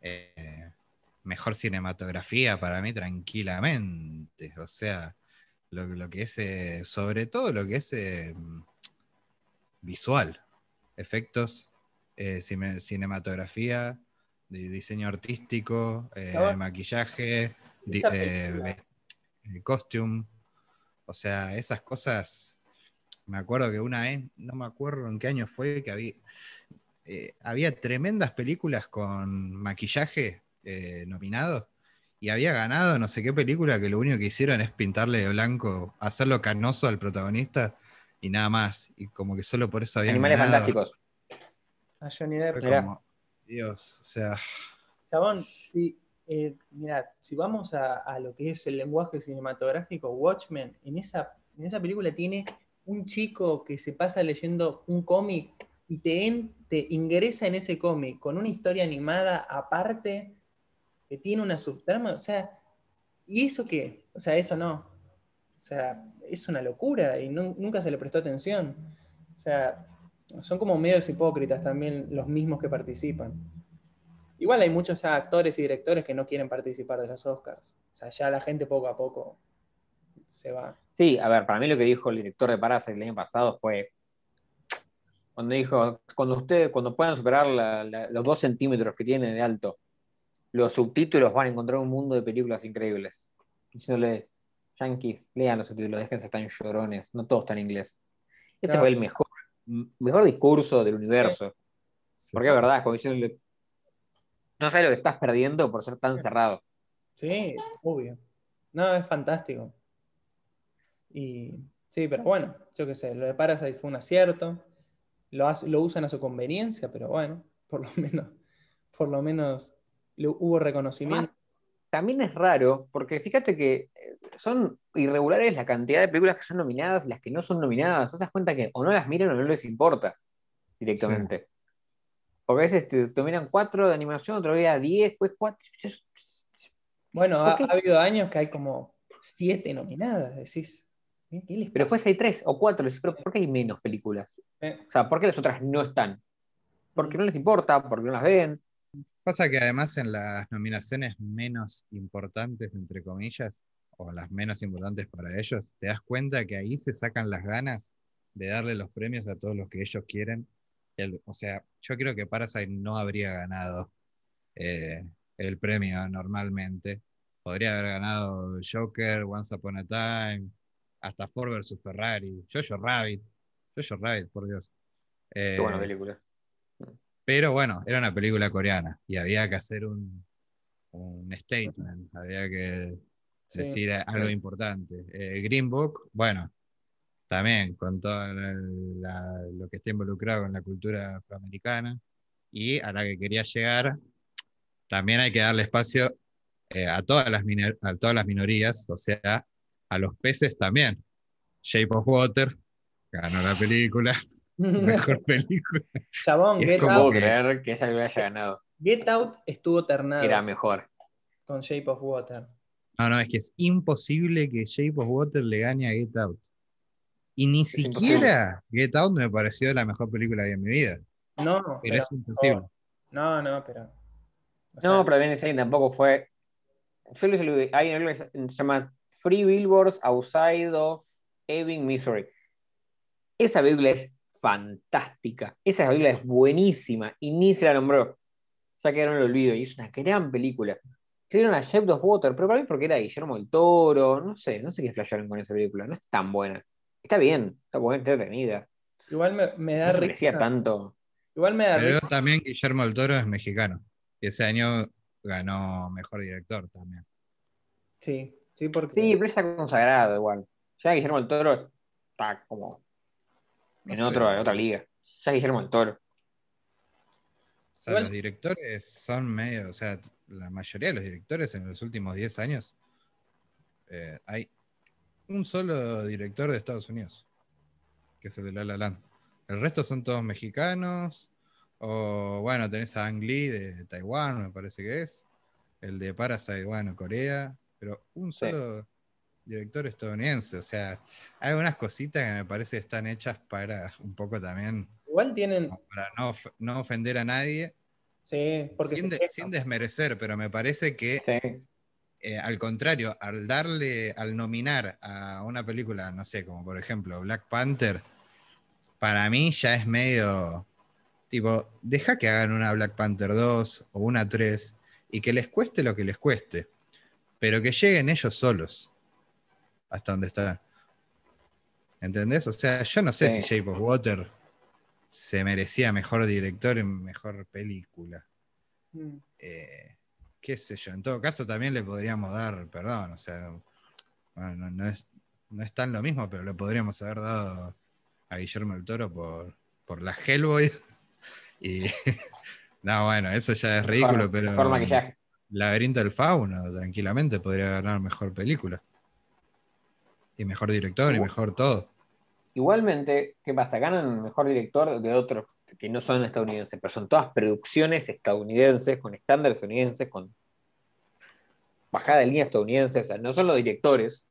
eh, mejor cinematografía para mí tranquilamente. O sea, lo, lo que es, eh, sobre todo lo que es eh, visual, efectos, eh, cine- cinematografía, di- diseño artístico, maquillaje, di- costume. O sea, esas cosas. Me acuerdo que una vez, no me acuerdo en qué año fue, que había, había tremendas películas con maquillaje eh, nominados y había ganado no sé qué película que lo único que hicieron es pintarle de blanco, hacerlo canoso al protagonista y nada más. Y como que solo por eso habían Animales ganado. fantásticos. A Johnny Depp. Como, Dios, o sea, Chabón, si, eh, mirá, si vamos a, a lo que es el lenguaje cinematográfico, Watchmen, en esa, en esa película tiene un chico que se pasa leyendo un cómic y te, en- te ingresa en ese cómic con una historia animada aparte que tiene una subtrama, o sea, ¿y eso qué? O sea, eso no. O sea, es una locura y nu- nunca se le prestó atención. O sea, son como medios hipócritas también los mismos que participan. Igual hay muchos actores y directores que no quieren participar de los Oscars. O sea, ya la gente poco a poco se va. Sí, a ver, para mí lo que dijo el director de Parasite el año pasado fue cuando dijo, cuando ustedes, cuando puedan superar los dos centímetros que tiene de alto, los subtítulos van a encontrar un mundo de películas increíbles. Diciéndole, yankees, lean los subtítulos, déjense estar en llorones, no todo está en inglés. Este Claro. fue el mejor, mejor discurso del universo. sí. Porque es verdad, como diciéndole, no sabes lo que estás perdiendo por ser tan cerrado. Sí, obvio. No, es fantástico. Y sí, pero bueno, yo qué sé, lo de Parasite fue un acierto. Lo, hace- lo usan a su conveniencia, pero bueno, por lo menos, por lo menos hubo reconocimiento. También es raro, porque fíjate que eh, son irregulares la cantidad de películas que son nominadas y las que no son nominadas. ¿Te das cuenta que o no las miran o no les importa directamente? Porque a veces te, te miran cuatro de animación, otro día diez, pues cuatro. Bueno, ¿Por ha, habido años que hay como siete nominadas, decís. ¿Qué les Pero después hay tres o cuatro. decís, ¿Pero por qué hay menos películas? Eh, O sea, ¿por qué las otras no están? Porque no les importa, porque no las ven. Pasa que además en las nominaciones menos importantes, entre comillas, o las menos importantes para ellos, te das cuenta que ahí se sacan las ganas de darle los premios a todos los que ellos quieren. El- o sea, yo creo que Parasite no habría ganado eh, el premio normalmente. Podría haber ganado Joker, Once Upon a Time, hasta Ford vs Ferrari, Jojo Rabbit, Jojo Rabbit, por Dios. Qué buena Eh, película. Pero bueno, era una película coreana y había que hacer un, un statement, había que Sí, decir algo sí. importante. Eh, Green Book, bueno, también con todo la- la- lo que está involucrado con la cultura afroamericana y a la que quería llegar, también hay que darle espacio eh, a, todas las a todas las minorías, o sea, a los peces también. Shape of Water, ganó la película. Mejor película. Chabón, Es Get como No puedo Out, creer que esa película haya ganado. Get Out estuvo ternado Era mejor. con Shape of Water. No, no, es que es imposible que Shape of Water le gane a Get Out. Y ni siquiera Get Out me pareció la mejor película de mi vida. No, Pero pero- es imposible. no, no, pero. o No, sea, pero Ben tampoco fue. Yo lo hay una película que se llama Free Billboards Outside of Ebbing, Missouri. Esa película es fantástica. Esa película es buenísima y ni se la nombró. Ya quedaron en el olvido y es una gran película. Se dieron a Shape of Water, pero para mí porque era Guillermo del Toro, no sé, no sé qué flashearon con esa película. No es tan buena. Está bien, está buena, entretenida. igual me, me da No se merecía risa. tanto. Igual me da Pero risa. también Guillermo del Toro es mexicano. Y ese año ganó mejor director también. Sí, sí, porque. Sí, pero está consagrado igual. Ya Guillermo del Toro está como No en, sé. otro, en otra liga. Ya Guillermo del Toro. O sea, Igual- los directores son medio, o sea, la mayoría de los directores en los últimos 10 años, eh, hay un solo director de Estados Unidos, que es el de La La Land. El resto son todos mexicanos, o bueno, tenés a Ang Lee de Taiwán, me parece que es, el de Parasite, bueno, Corea, pero un Sí. Director estadounidense, o sea, hay unas cositas que me parece que están hechas para un poco también, Igual tienen. para no, no ofender a nadie, Sí, porque de- sin desmerecer, pero me parece que Sí. eh, al contrario, al darle, al nominar a una película, no sé, como por ejemplo Black Panther, para mí ya es medio tipo, deja que hagan una Black Panther 2 o una 3 y que les cueste lo que les cueste, pero que lleguen ellos solos hasta donde están. ¿Entendés? O sea, yo no sé Sí. si Shape of Water se merecía mejor director y mejor película Mm. eh, qué sé yo, en todo caso también le podríamos dar perdón, o sea, bueno, no, no es, no es tan lo mismo, pero le podríamos haber dado a Guillermo del Toro por, por la Hellboy. Y no, bueno, eso ya es ridículo, Mejor- pero mejor maquillaje. Laberinto del Fauno tranquilamente podría ganar mejor película. Y mejor director y mejor todo. Igualmente, ¿qué pasa? Ganan mejor director de otros que no son estadounidenses, pero son todas producciones estadounidenses, con estándares estadounidenses, con bajada de línea estadounidense. O sea, no son los directores,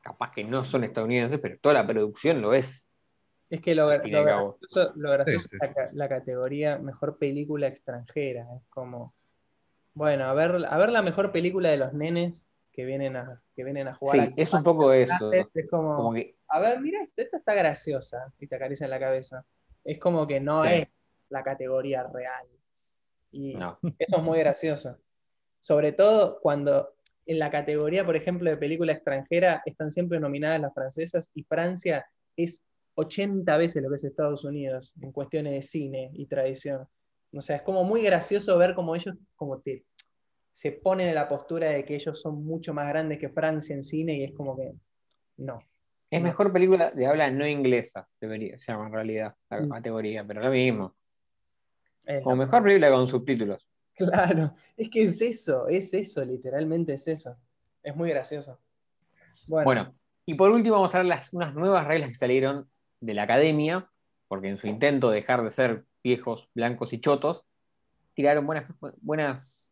capaz que no son estadounidenses, pero toda la producción lo es. Es que lo, lo gracioso, lo gracioso Sí, sí. es la, la categoría mejor película extranjera. Es como, bueno, a ver, a ver la mejor película de los nenes que vienen a, que vienen a jugar. Sí, a- es un poco eso. Es como, Como que a ver, mira, esta, esta está graciosa y te acaricia en la cabeza. Es como que no Sí. es la categoría real. Y no. eso es muy gracioso. Sobre todo cuando en la categoría, por ejemplo, de película extranjera están siempre nominadas las francesas y Francia es 80 veces lo que es Estados Unidos en cuestiones de cine y tradición. O sea, es como muy gracioso ver cómo ellos como te, se ponen en la postura de que ellos son mucho más grandes que Francia en cine y es como que no. Es mejor película de habla no inglesa, debería se llama en realidad la Mm. categoría, pero lo mismo. Es Como mejor película con subtítulos. Claro, es que es eso, es eso, literalmente es eso. Es muy gracioso. Bueno, Bueno, y por último vamos a ver las, unas nuevas reglas que salieron de la academia, porque en su intento de dejar de ser viejos, blancos y chotos, tiraron buenas, buenas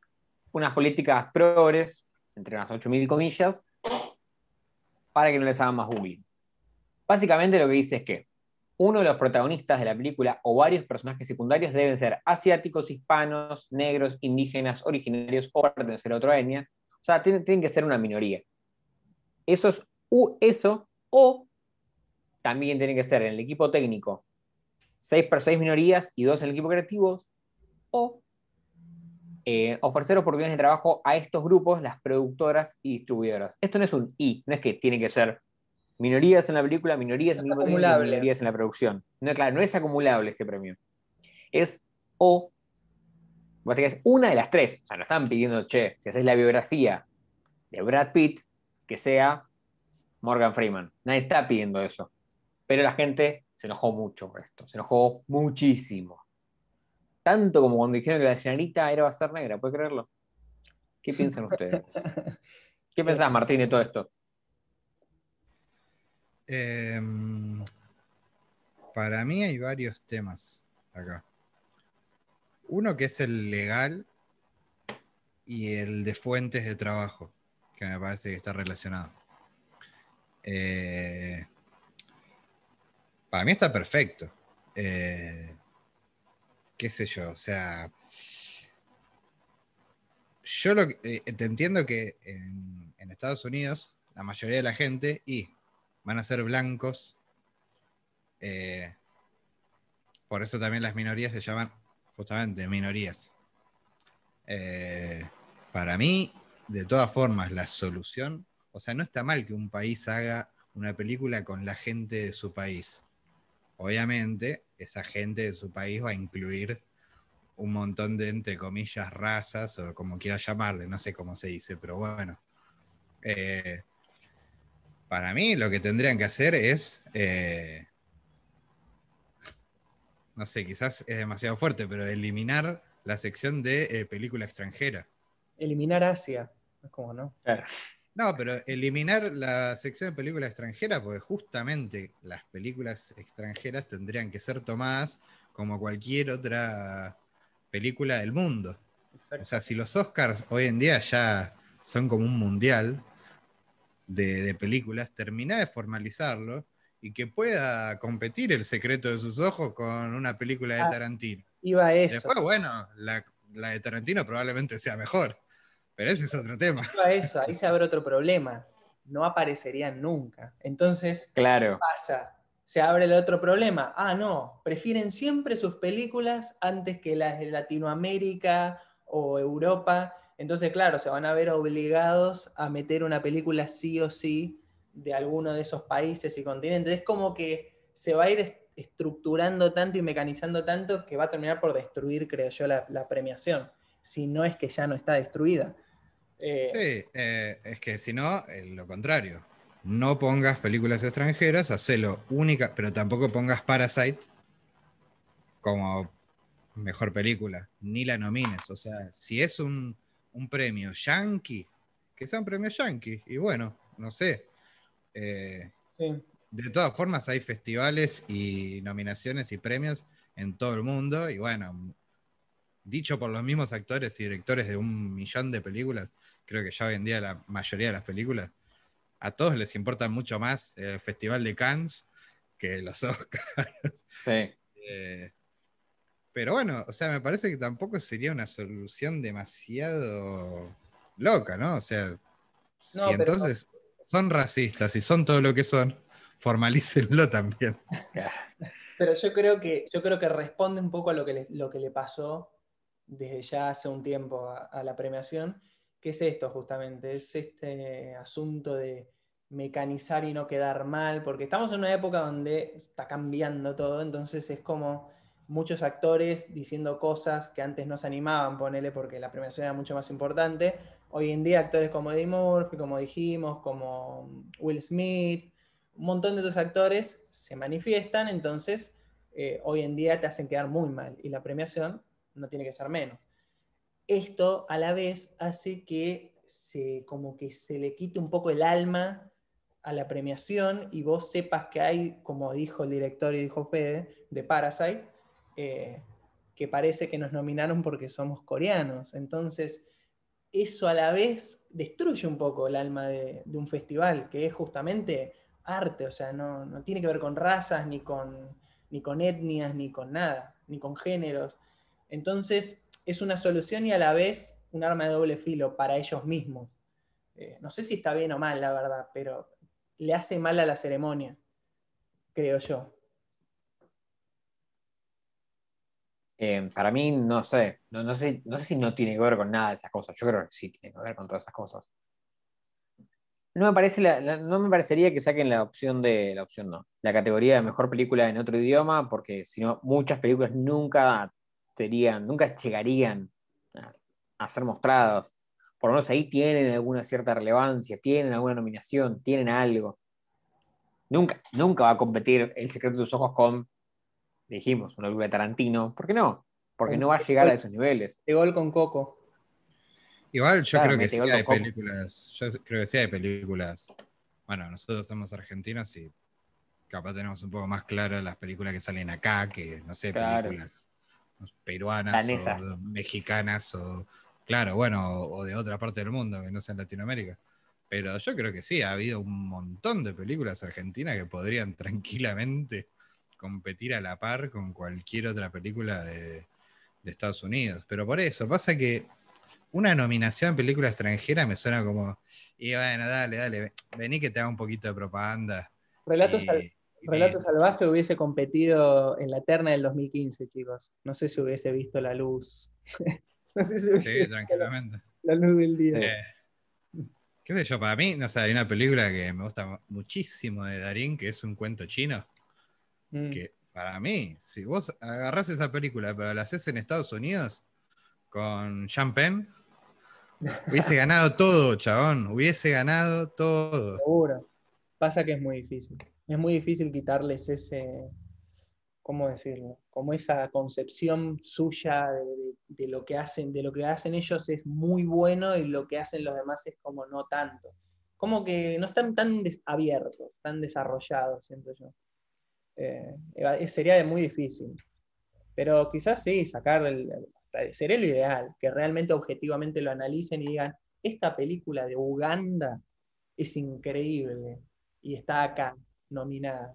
unas políticas progres, entre unas 8.000 comillas, para que no les hagan más bullying. Básicamente lo que dice es que uno de los protagonistas de la película o varios personajes secundarios deben ser asiáticos, hispanos, negros, indígenas, originarios o pertenecer a otra etnia. O sea, tienen, tienen que ser una minoría. Eso es u- eso, o también tienen que ser en el equipo técnico seis, per- seis minorías y dos en el equipo creativo, o eh, ofrecer oportunidades de trabajo a estos grupos, las productoras y distribuidoras. Esto no es un y, no es que tiene que ser minorías en la película, minorías en No acumulable. minorías en la producción. No, claro, no es acumulable este premio. Es o, básicamente es una de las tres. O sea, no están pidiendo, che, si haces la biografía de Brad Pitt, que sea Morgan Freeman. Nadie está pidiendo eso. Pero la gente se enojó mucho por esto. Se enojó muchísimo. Tanto como cuando dijeron que la señorita era va a ser negra, ¿puede creerlo? ¿Qué piensan ustedes? ¿Qué pensás, Martín, de todo esto? Eh, para mí hay varios temas acá. Uno que es el legal y el de fuentes de trabajo, que me parece que está relacionado. Eh, para mí está perfecto. Eh, qué sé yo, o sea, yo lo, eh, te entiendo que en, en, Estados Unidos la mayoría de la gente y van a ser blancos. por eso también las minorías se llaman justamente minorías. para mí, de todas formas, la solución o sea, no está mal que un país haga una película con la gente de su país. Obviamente, esa gente de su país va a incluir un montón de, entre comillas, razas o como quiera llamarle, no sé cómo se dice, pero bueno. Eh, para mí lo que tendrían que hacer es, eh, no sé, quizás es demasiado fuerte, pero eliminar la sección de eh, película extranjera. Eliminar Asia, es como no. Claro. No, pero eliminar la sección de películas extranjeras, porque justamente las películas extranjeras tendrían que ser tomadas como cualquier otra película del mundo. O sea, si los Oscars hoy en día ya son como un mundial de, películas, termina de formalizarlo y que pueda competir El secreto de sus ojos con una película de ah, Tarantino. Iba a eso. Después, bueno, la de Tarantino probablemente sea mejor. Pero ese es otro tema. Eso, ahí se abre otro problema. No aparecerían nunca. Entonces, claro. ¿qué pasa? Se abre el otro problema. Ah, no, prefieren siempre sus películas antes que las de Latinoamérica o Europa. Entonces, claro, se van a ver obligados a meter una película sí o sí de alguno de esos países y continentes. Es como que se va a ir estructurando tanto y mecanizando tanto que va a terminar por destruir, creo yo, la, la premiación, si no es que ya no está destruida. Eh, sí, eh, es que si no, lo contrario. No pongas películas extranjeras, hacelo única, pero tampoco pongas Parasite como mejor película, ni la nomines. O sea, si es un, premio yankee, que sea un premio yankee. Y bueno, no sé. Eh, de todas formas, hay festivales y nominaciones y premios en todo el mundo. Y bueno, dicho por los mismos actores y directores de un millón de películas, creo que ya hoy en día la mayoría de las películas, a todos les importa mucho más el Festival de Cannes que los Oscars. Sí. Eh, pero bueno, o sea, me parece que tampoco sería una solución demasiado loca, ¿no? O sea, si entonces son racistas y son todo lo que son, formalícenlo también. Pero yo creo que, yo creo que responde un poco a lo que le, lo que le pasó desde ya hace un tiempo a la premiación, ¿Qué es esto justamente? Es este asunto de mecanizar y no quedar mal, porque estamos en una época donde está cambiando todo, entonces es como muchos actores diciendo cosas que antes no se animaban, ponele, porque la premiación era mucho más importante. Hoy en día actores como Eddie Murphy, como dijimos, como Will Smith, un montón de otros actores se manifiestan, entonces eh, hoy en día te hacen quedar muy mal y la premiación no tiene que ser menos esto a la vez hace que se, como que se le quite un poco el alma a la premiación y vos sepas que hay, como dijo el director y dijo Fede, de Parasite, eh, que parece que nos nominaron porque somos coreanos. Entonces, eso a la vez destruye un poco el alma de, un festival, que es justamente arte, o sea, no, no, tiene que ver con razas, ni con, ni con etnias, ni con nada, ni con géneros. Entonces, es una solución y a la vez un arma de doble filo para ellos mismos. Eh, no sé si está bien o mal, la verdad, pero le hace mal a la ceremonia, creo yo. Eh, para mí, no sé. No, sé. no sé si no tiene que ver con nada de esas cosas. Yo creo que sí tiene que ver con todas esas cosas. No me, parece no me parecería que saquen la opción de. La opción no. La categoría de mejor película en otro idioma, porque si no, muchas películas nunca serían, nunca llegarían a, ser mostrados. Por lo menos ahí tienen alguna cierta relevancia, tienen alguna nominación, tienen algo. Nunca, nunca va a competir El secreto de tus ojos con, dijimos, una película de Tarantino. ¿Por qué no? Porque no va a llegar a esos niveles. De gol con Coco. Igual yo creo que sí hay películas, yo creo que sí hay películas. Bueno, nosotros somos argentinos y capaz tenemos un poco más claro las películas que salen acá, que no sé, Claro. películas peruanas Danesas. o mexicanas o, claro, bueno, o, o de otra parte del mundo, que no sea en Latinoamérica. Pero yo creo que sí, ha habido un montón de películas argentinas que podrían tranquilamente competir a la par con cualquier otra película de, de Estados Unidos. Pero por eso, pasa que una nominación en película extranjera me suena como, y bueno, dale, dale, ve- vení que te haga un poquito de propaganda. Relato, y- Sal- y Relato. Salvaje hubiese competido en la terna del 2015, chicos. No sé si hubiese visto la luz. no sé si hubiese Sí, visto tranquilamente. la luz del día. Eh, qué sé yo, para mí, no sé, hay una película que me gusta mu- muchísimo de Darín, que es un cuento chino, Mm. que para mí, si vos agarrás esa película, pero la haces en Estados Unidos, con Sean Penn, hubiese ganado todo, chabón, hubiese ganado todo. Seguro. Pasa que es muy difícil. Es muy difícil quitarles ese, ¿cómo decirlo? Como esa concepción suya de, de- lo que hacen, de lo que hacen ellos es muy bueno y lo que hacen los demás es como no tanto. Como que no están tan abiertos, tan desarrollados, siento yo. Eh, sería muy difícil. Pero quizás sí, sacar el, sería lo ideal, que realmente objetivamente lo analicen y digan, esta película de Uganda es increíble y está acá, nominada,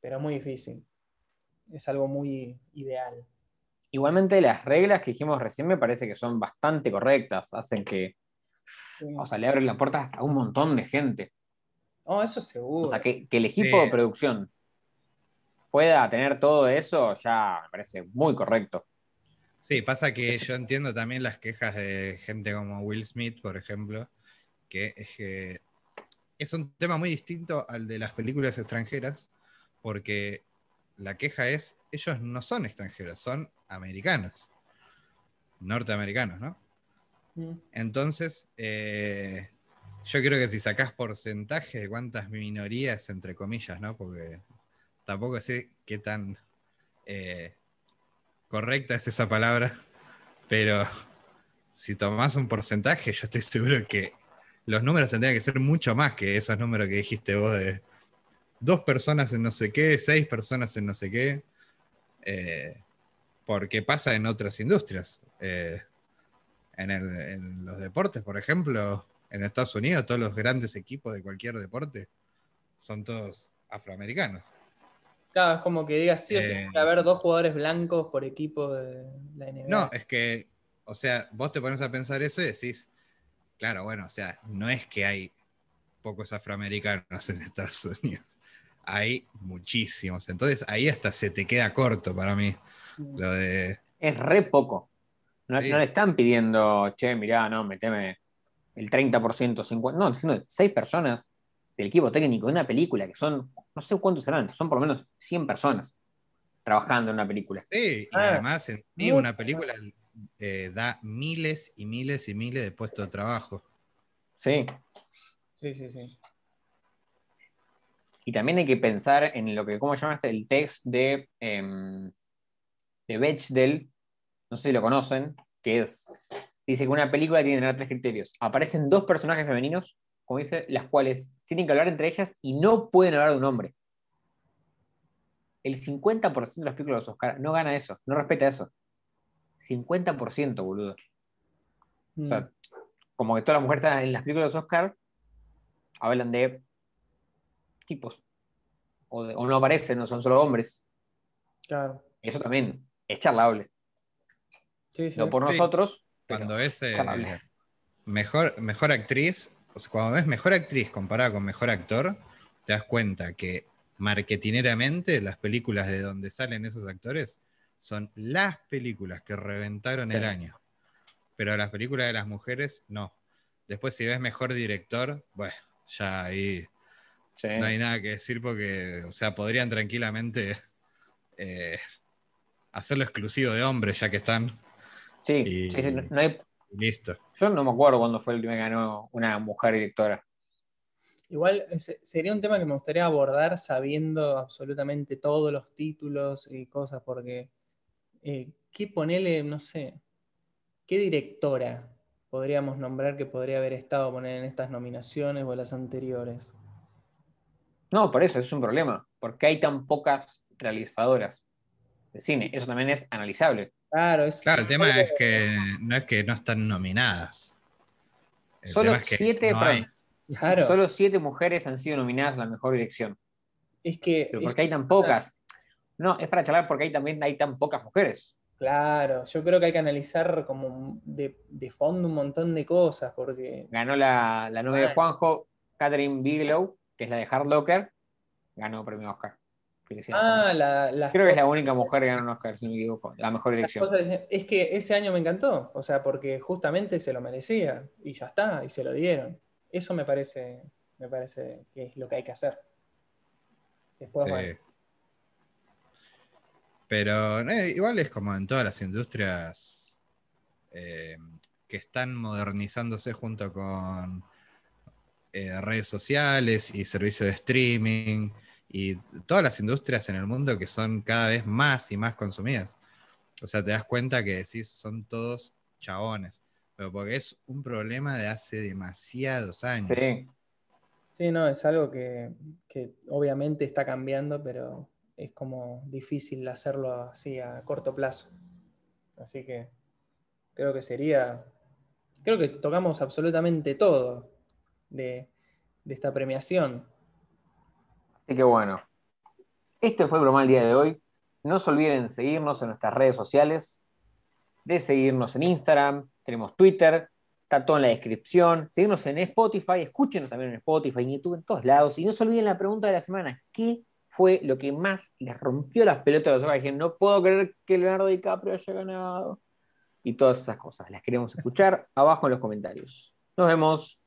pero muy difícil. Es algo muy ideal. Igualmente las reglas que dijimos recién me parece que son bastante correctas, hacen que, o sea, le abren las puertas a un montón de gente. No, eso seguro. O sea, que, que el equipo Sí. de producción pueda tener todo eso ya me parece muy correcto. Sí, pasa que Es- yo entiendo también las quejas de gente como Will Smith, por ejemplo, que es que es un tema muy distinto al de las películas extranjeras, porque la queja es, ellos no son extranjeros, son americanos, norteamericanos, ¿no? Mm. Entonces, eh, yo creo que si sacás porcentaje de cuántas minorías, entre comillas, ¿no? Porque tampoco sé qué tan eh, correcta es esa palabra, pero si tomás un porcentaje, yo estoy seguro que los números tendrían que ser mucho más que esos números que dijiste vos de dos personas en no sé qué, seis personas en no sé qué, eh, porque pasa en otras industrias. Eh, en, el- en los deportes, por ejemplo, en Estados Unidos, todos los grandes equipos de cualquier deporte son todos afroamericanos. Claro, es como que digas, sí o sí, Eh. puede haber dos jugadores blancos por equipo de la NBA. No, es que, o sea, vos te pones a pensar eso y decís, claro, bueno, o sea, no es que hay pocos afroamericanos en Estados Unidos, hay muchísimos. Entonces ahí hasta se te queda corto para mí Mm. lo de... Es re poco. No, Sí. no le están pidiendo, che, mirá, no, meteme el 30%, 50%. No, diciendo seis personas del equipo técnico de una película, que son, no sé cuántos serán, son por lo menos 100 personas trabajando en una película. Sí, y Ah, además en una película eh, da miles y miles y miles de puestos de trabajo. Sí. Sí, sí, sí. Y también hay que pensar en lo que, ¿cómo llamaste? El test de, em, de Bechdel, no sé si lo conocen, que es, dice que una película tiene que tener tres criterios. Aparecen dos personajes femeninos, como dice, las cuales tienen que hablar entre ellas y no pueden hablar de un hombre. El 50% de las películas de los Oscar no gana eso, no respeta eso. 50%, boludo. Mm. O sea, como que todas las mujeres están en las películas de Oscar hablan de tipos. O, de- o no aparecen, no son solo hombres. claro. Eso también es charlable. Sí, sí. No por Sí. nosotros. pero Cuando ves eh, charlable. mejor, mejor actriz, o sea, cuando ves mejor actriz comparada con mejor actor, te das cuenta que marketineramente las películas de donde salen esos actores son las películas que reventaron Sí. el año. Pero las películas de las mujeres, no. Después, si ves mejor director, bueno, ya ahí Sí. no hay nada que decir porque, o sea, podrían tranquilamente eh, hacerlo exclusivo de hombres ya que están Sí, y- sí, sí, no- hay- y listo. yo no me acuerdo cuándo fue el último que ganó una mujer directora. Igual sería un tema que me gustaría abordar sabiendo absolutamente todos los títulos y cosas, porque eh, ¿qué ponele, no sé, qué directora podríamos nombrar que podría haber estado poner en estas nominaciones o en las anteriores? No, por eso, eso es un problema. ¿Por qué hay tan pocas realizadoras de cine? Eso también es analizable. Claro, es, Claro, el tema es que no es que no están nominadas. El Solo tema es que siete, no perdón, hay. claro, solo siete mujeres han sido nominadas a la mejor dirección. es que Pero es- ¿por qué hay tan pocas? No, es para charlar porque hay también hay tan pocas mujeres. claro, yo creo que hay que analizar como de, de fondo un montón de cosas, porque Ganó la, la novia de. Juanjo, Catherine Bigelow, que es la de Hard Locker, ganó premio Oscar. ah, la, las Creo que es la única mujer que ganó un Oscar, si no me equivoco. La mejor dirección. es que ese año me encantó, o sea, porque justamente se lo merecía y ya está, y se lo dieron. Eso me parece, me parece que es lo que hay que hacer. Después, Sí. bueno, Pero eh, igual es como en todas las industrias eh, que están modernizándose junto con eh, redes sociales y servicios de streaming y todas las industrias en el mundo que son cada vez más y más consumidas. O sea, te das cuenta que decís, son todos chabones, pero porque es un problema de hace demasiados años. Sí. Sí, no, es algo que, que obviamente está cambiando, pero es como difícil hacerlo así a corto plazo. Así que creo que sería, creo que tocamos absolutamente todo de, de esta premiación. Así que bueno, este fue broma el día de hoy. No se olviden seguirnos en nuestras redes sociales, de seguirnos en Instagram, tenemos Twitter, está todo en la descripción. Seguirnos en Spotify, escúchenos también en Spotify, en YouTube, en todos lados. Y no se olviden la pregunta de la semana: ¿qué fue lo que más les rompió las pelotas a los ojos? Dijeron, no puedo creer que Leonardo DiCaprio haya ganado. Y todas esas cosas. Las queremos escuchar abajo en los comentarios. Nos vemos.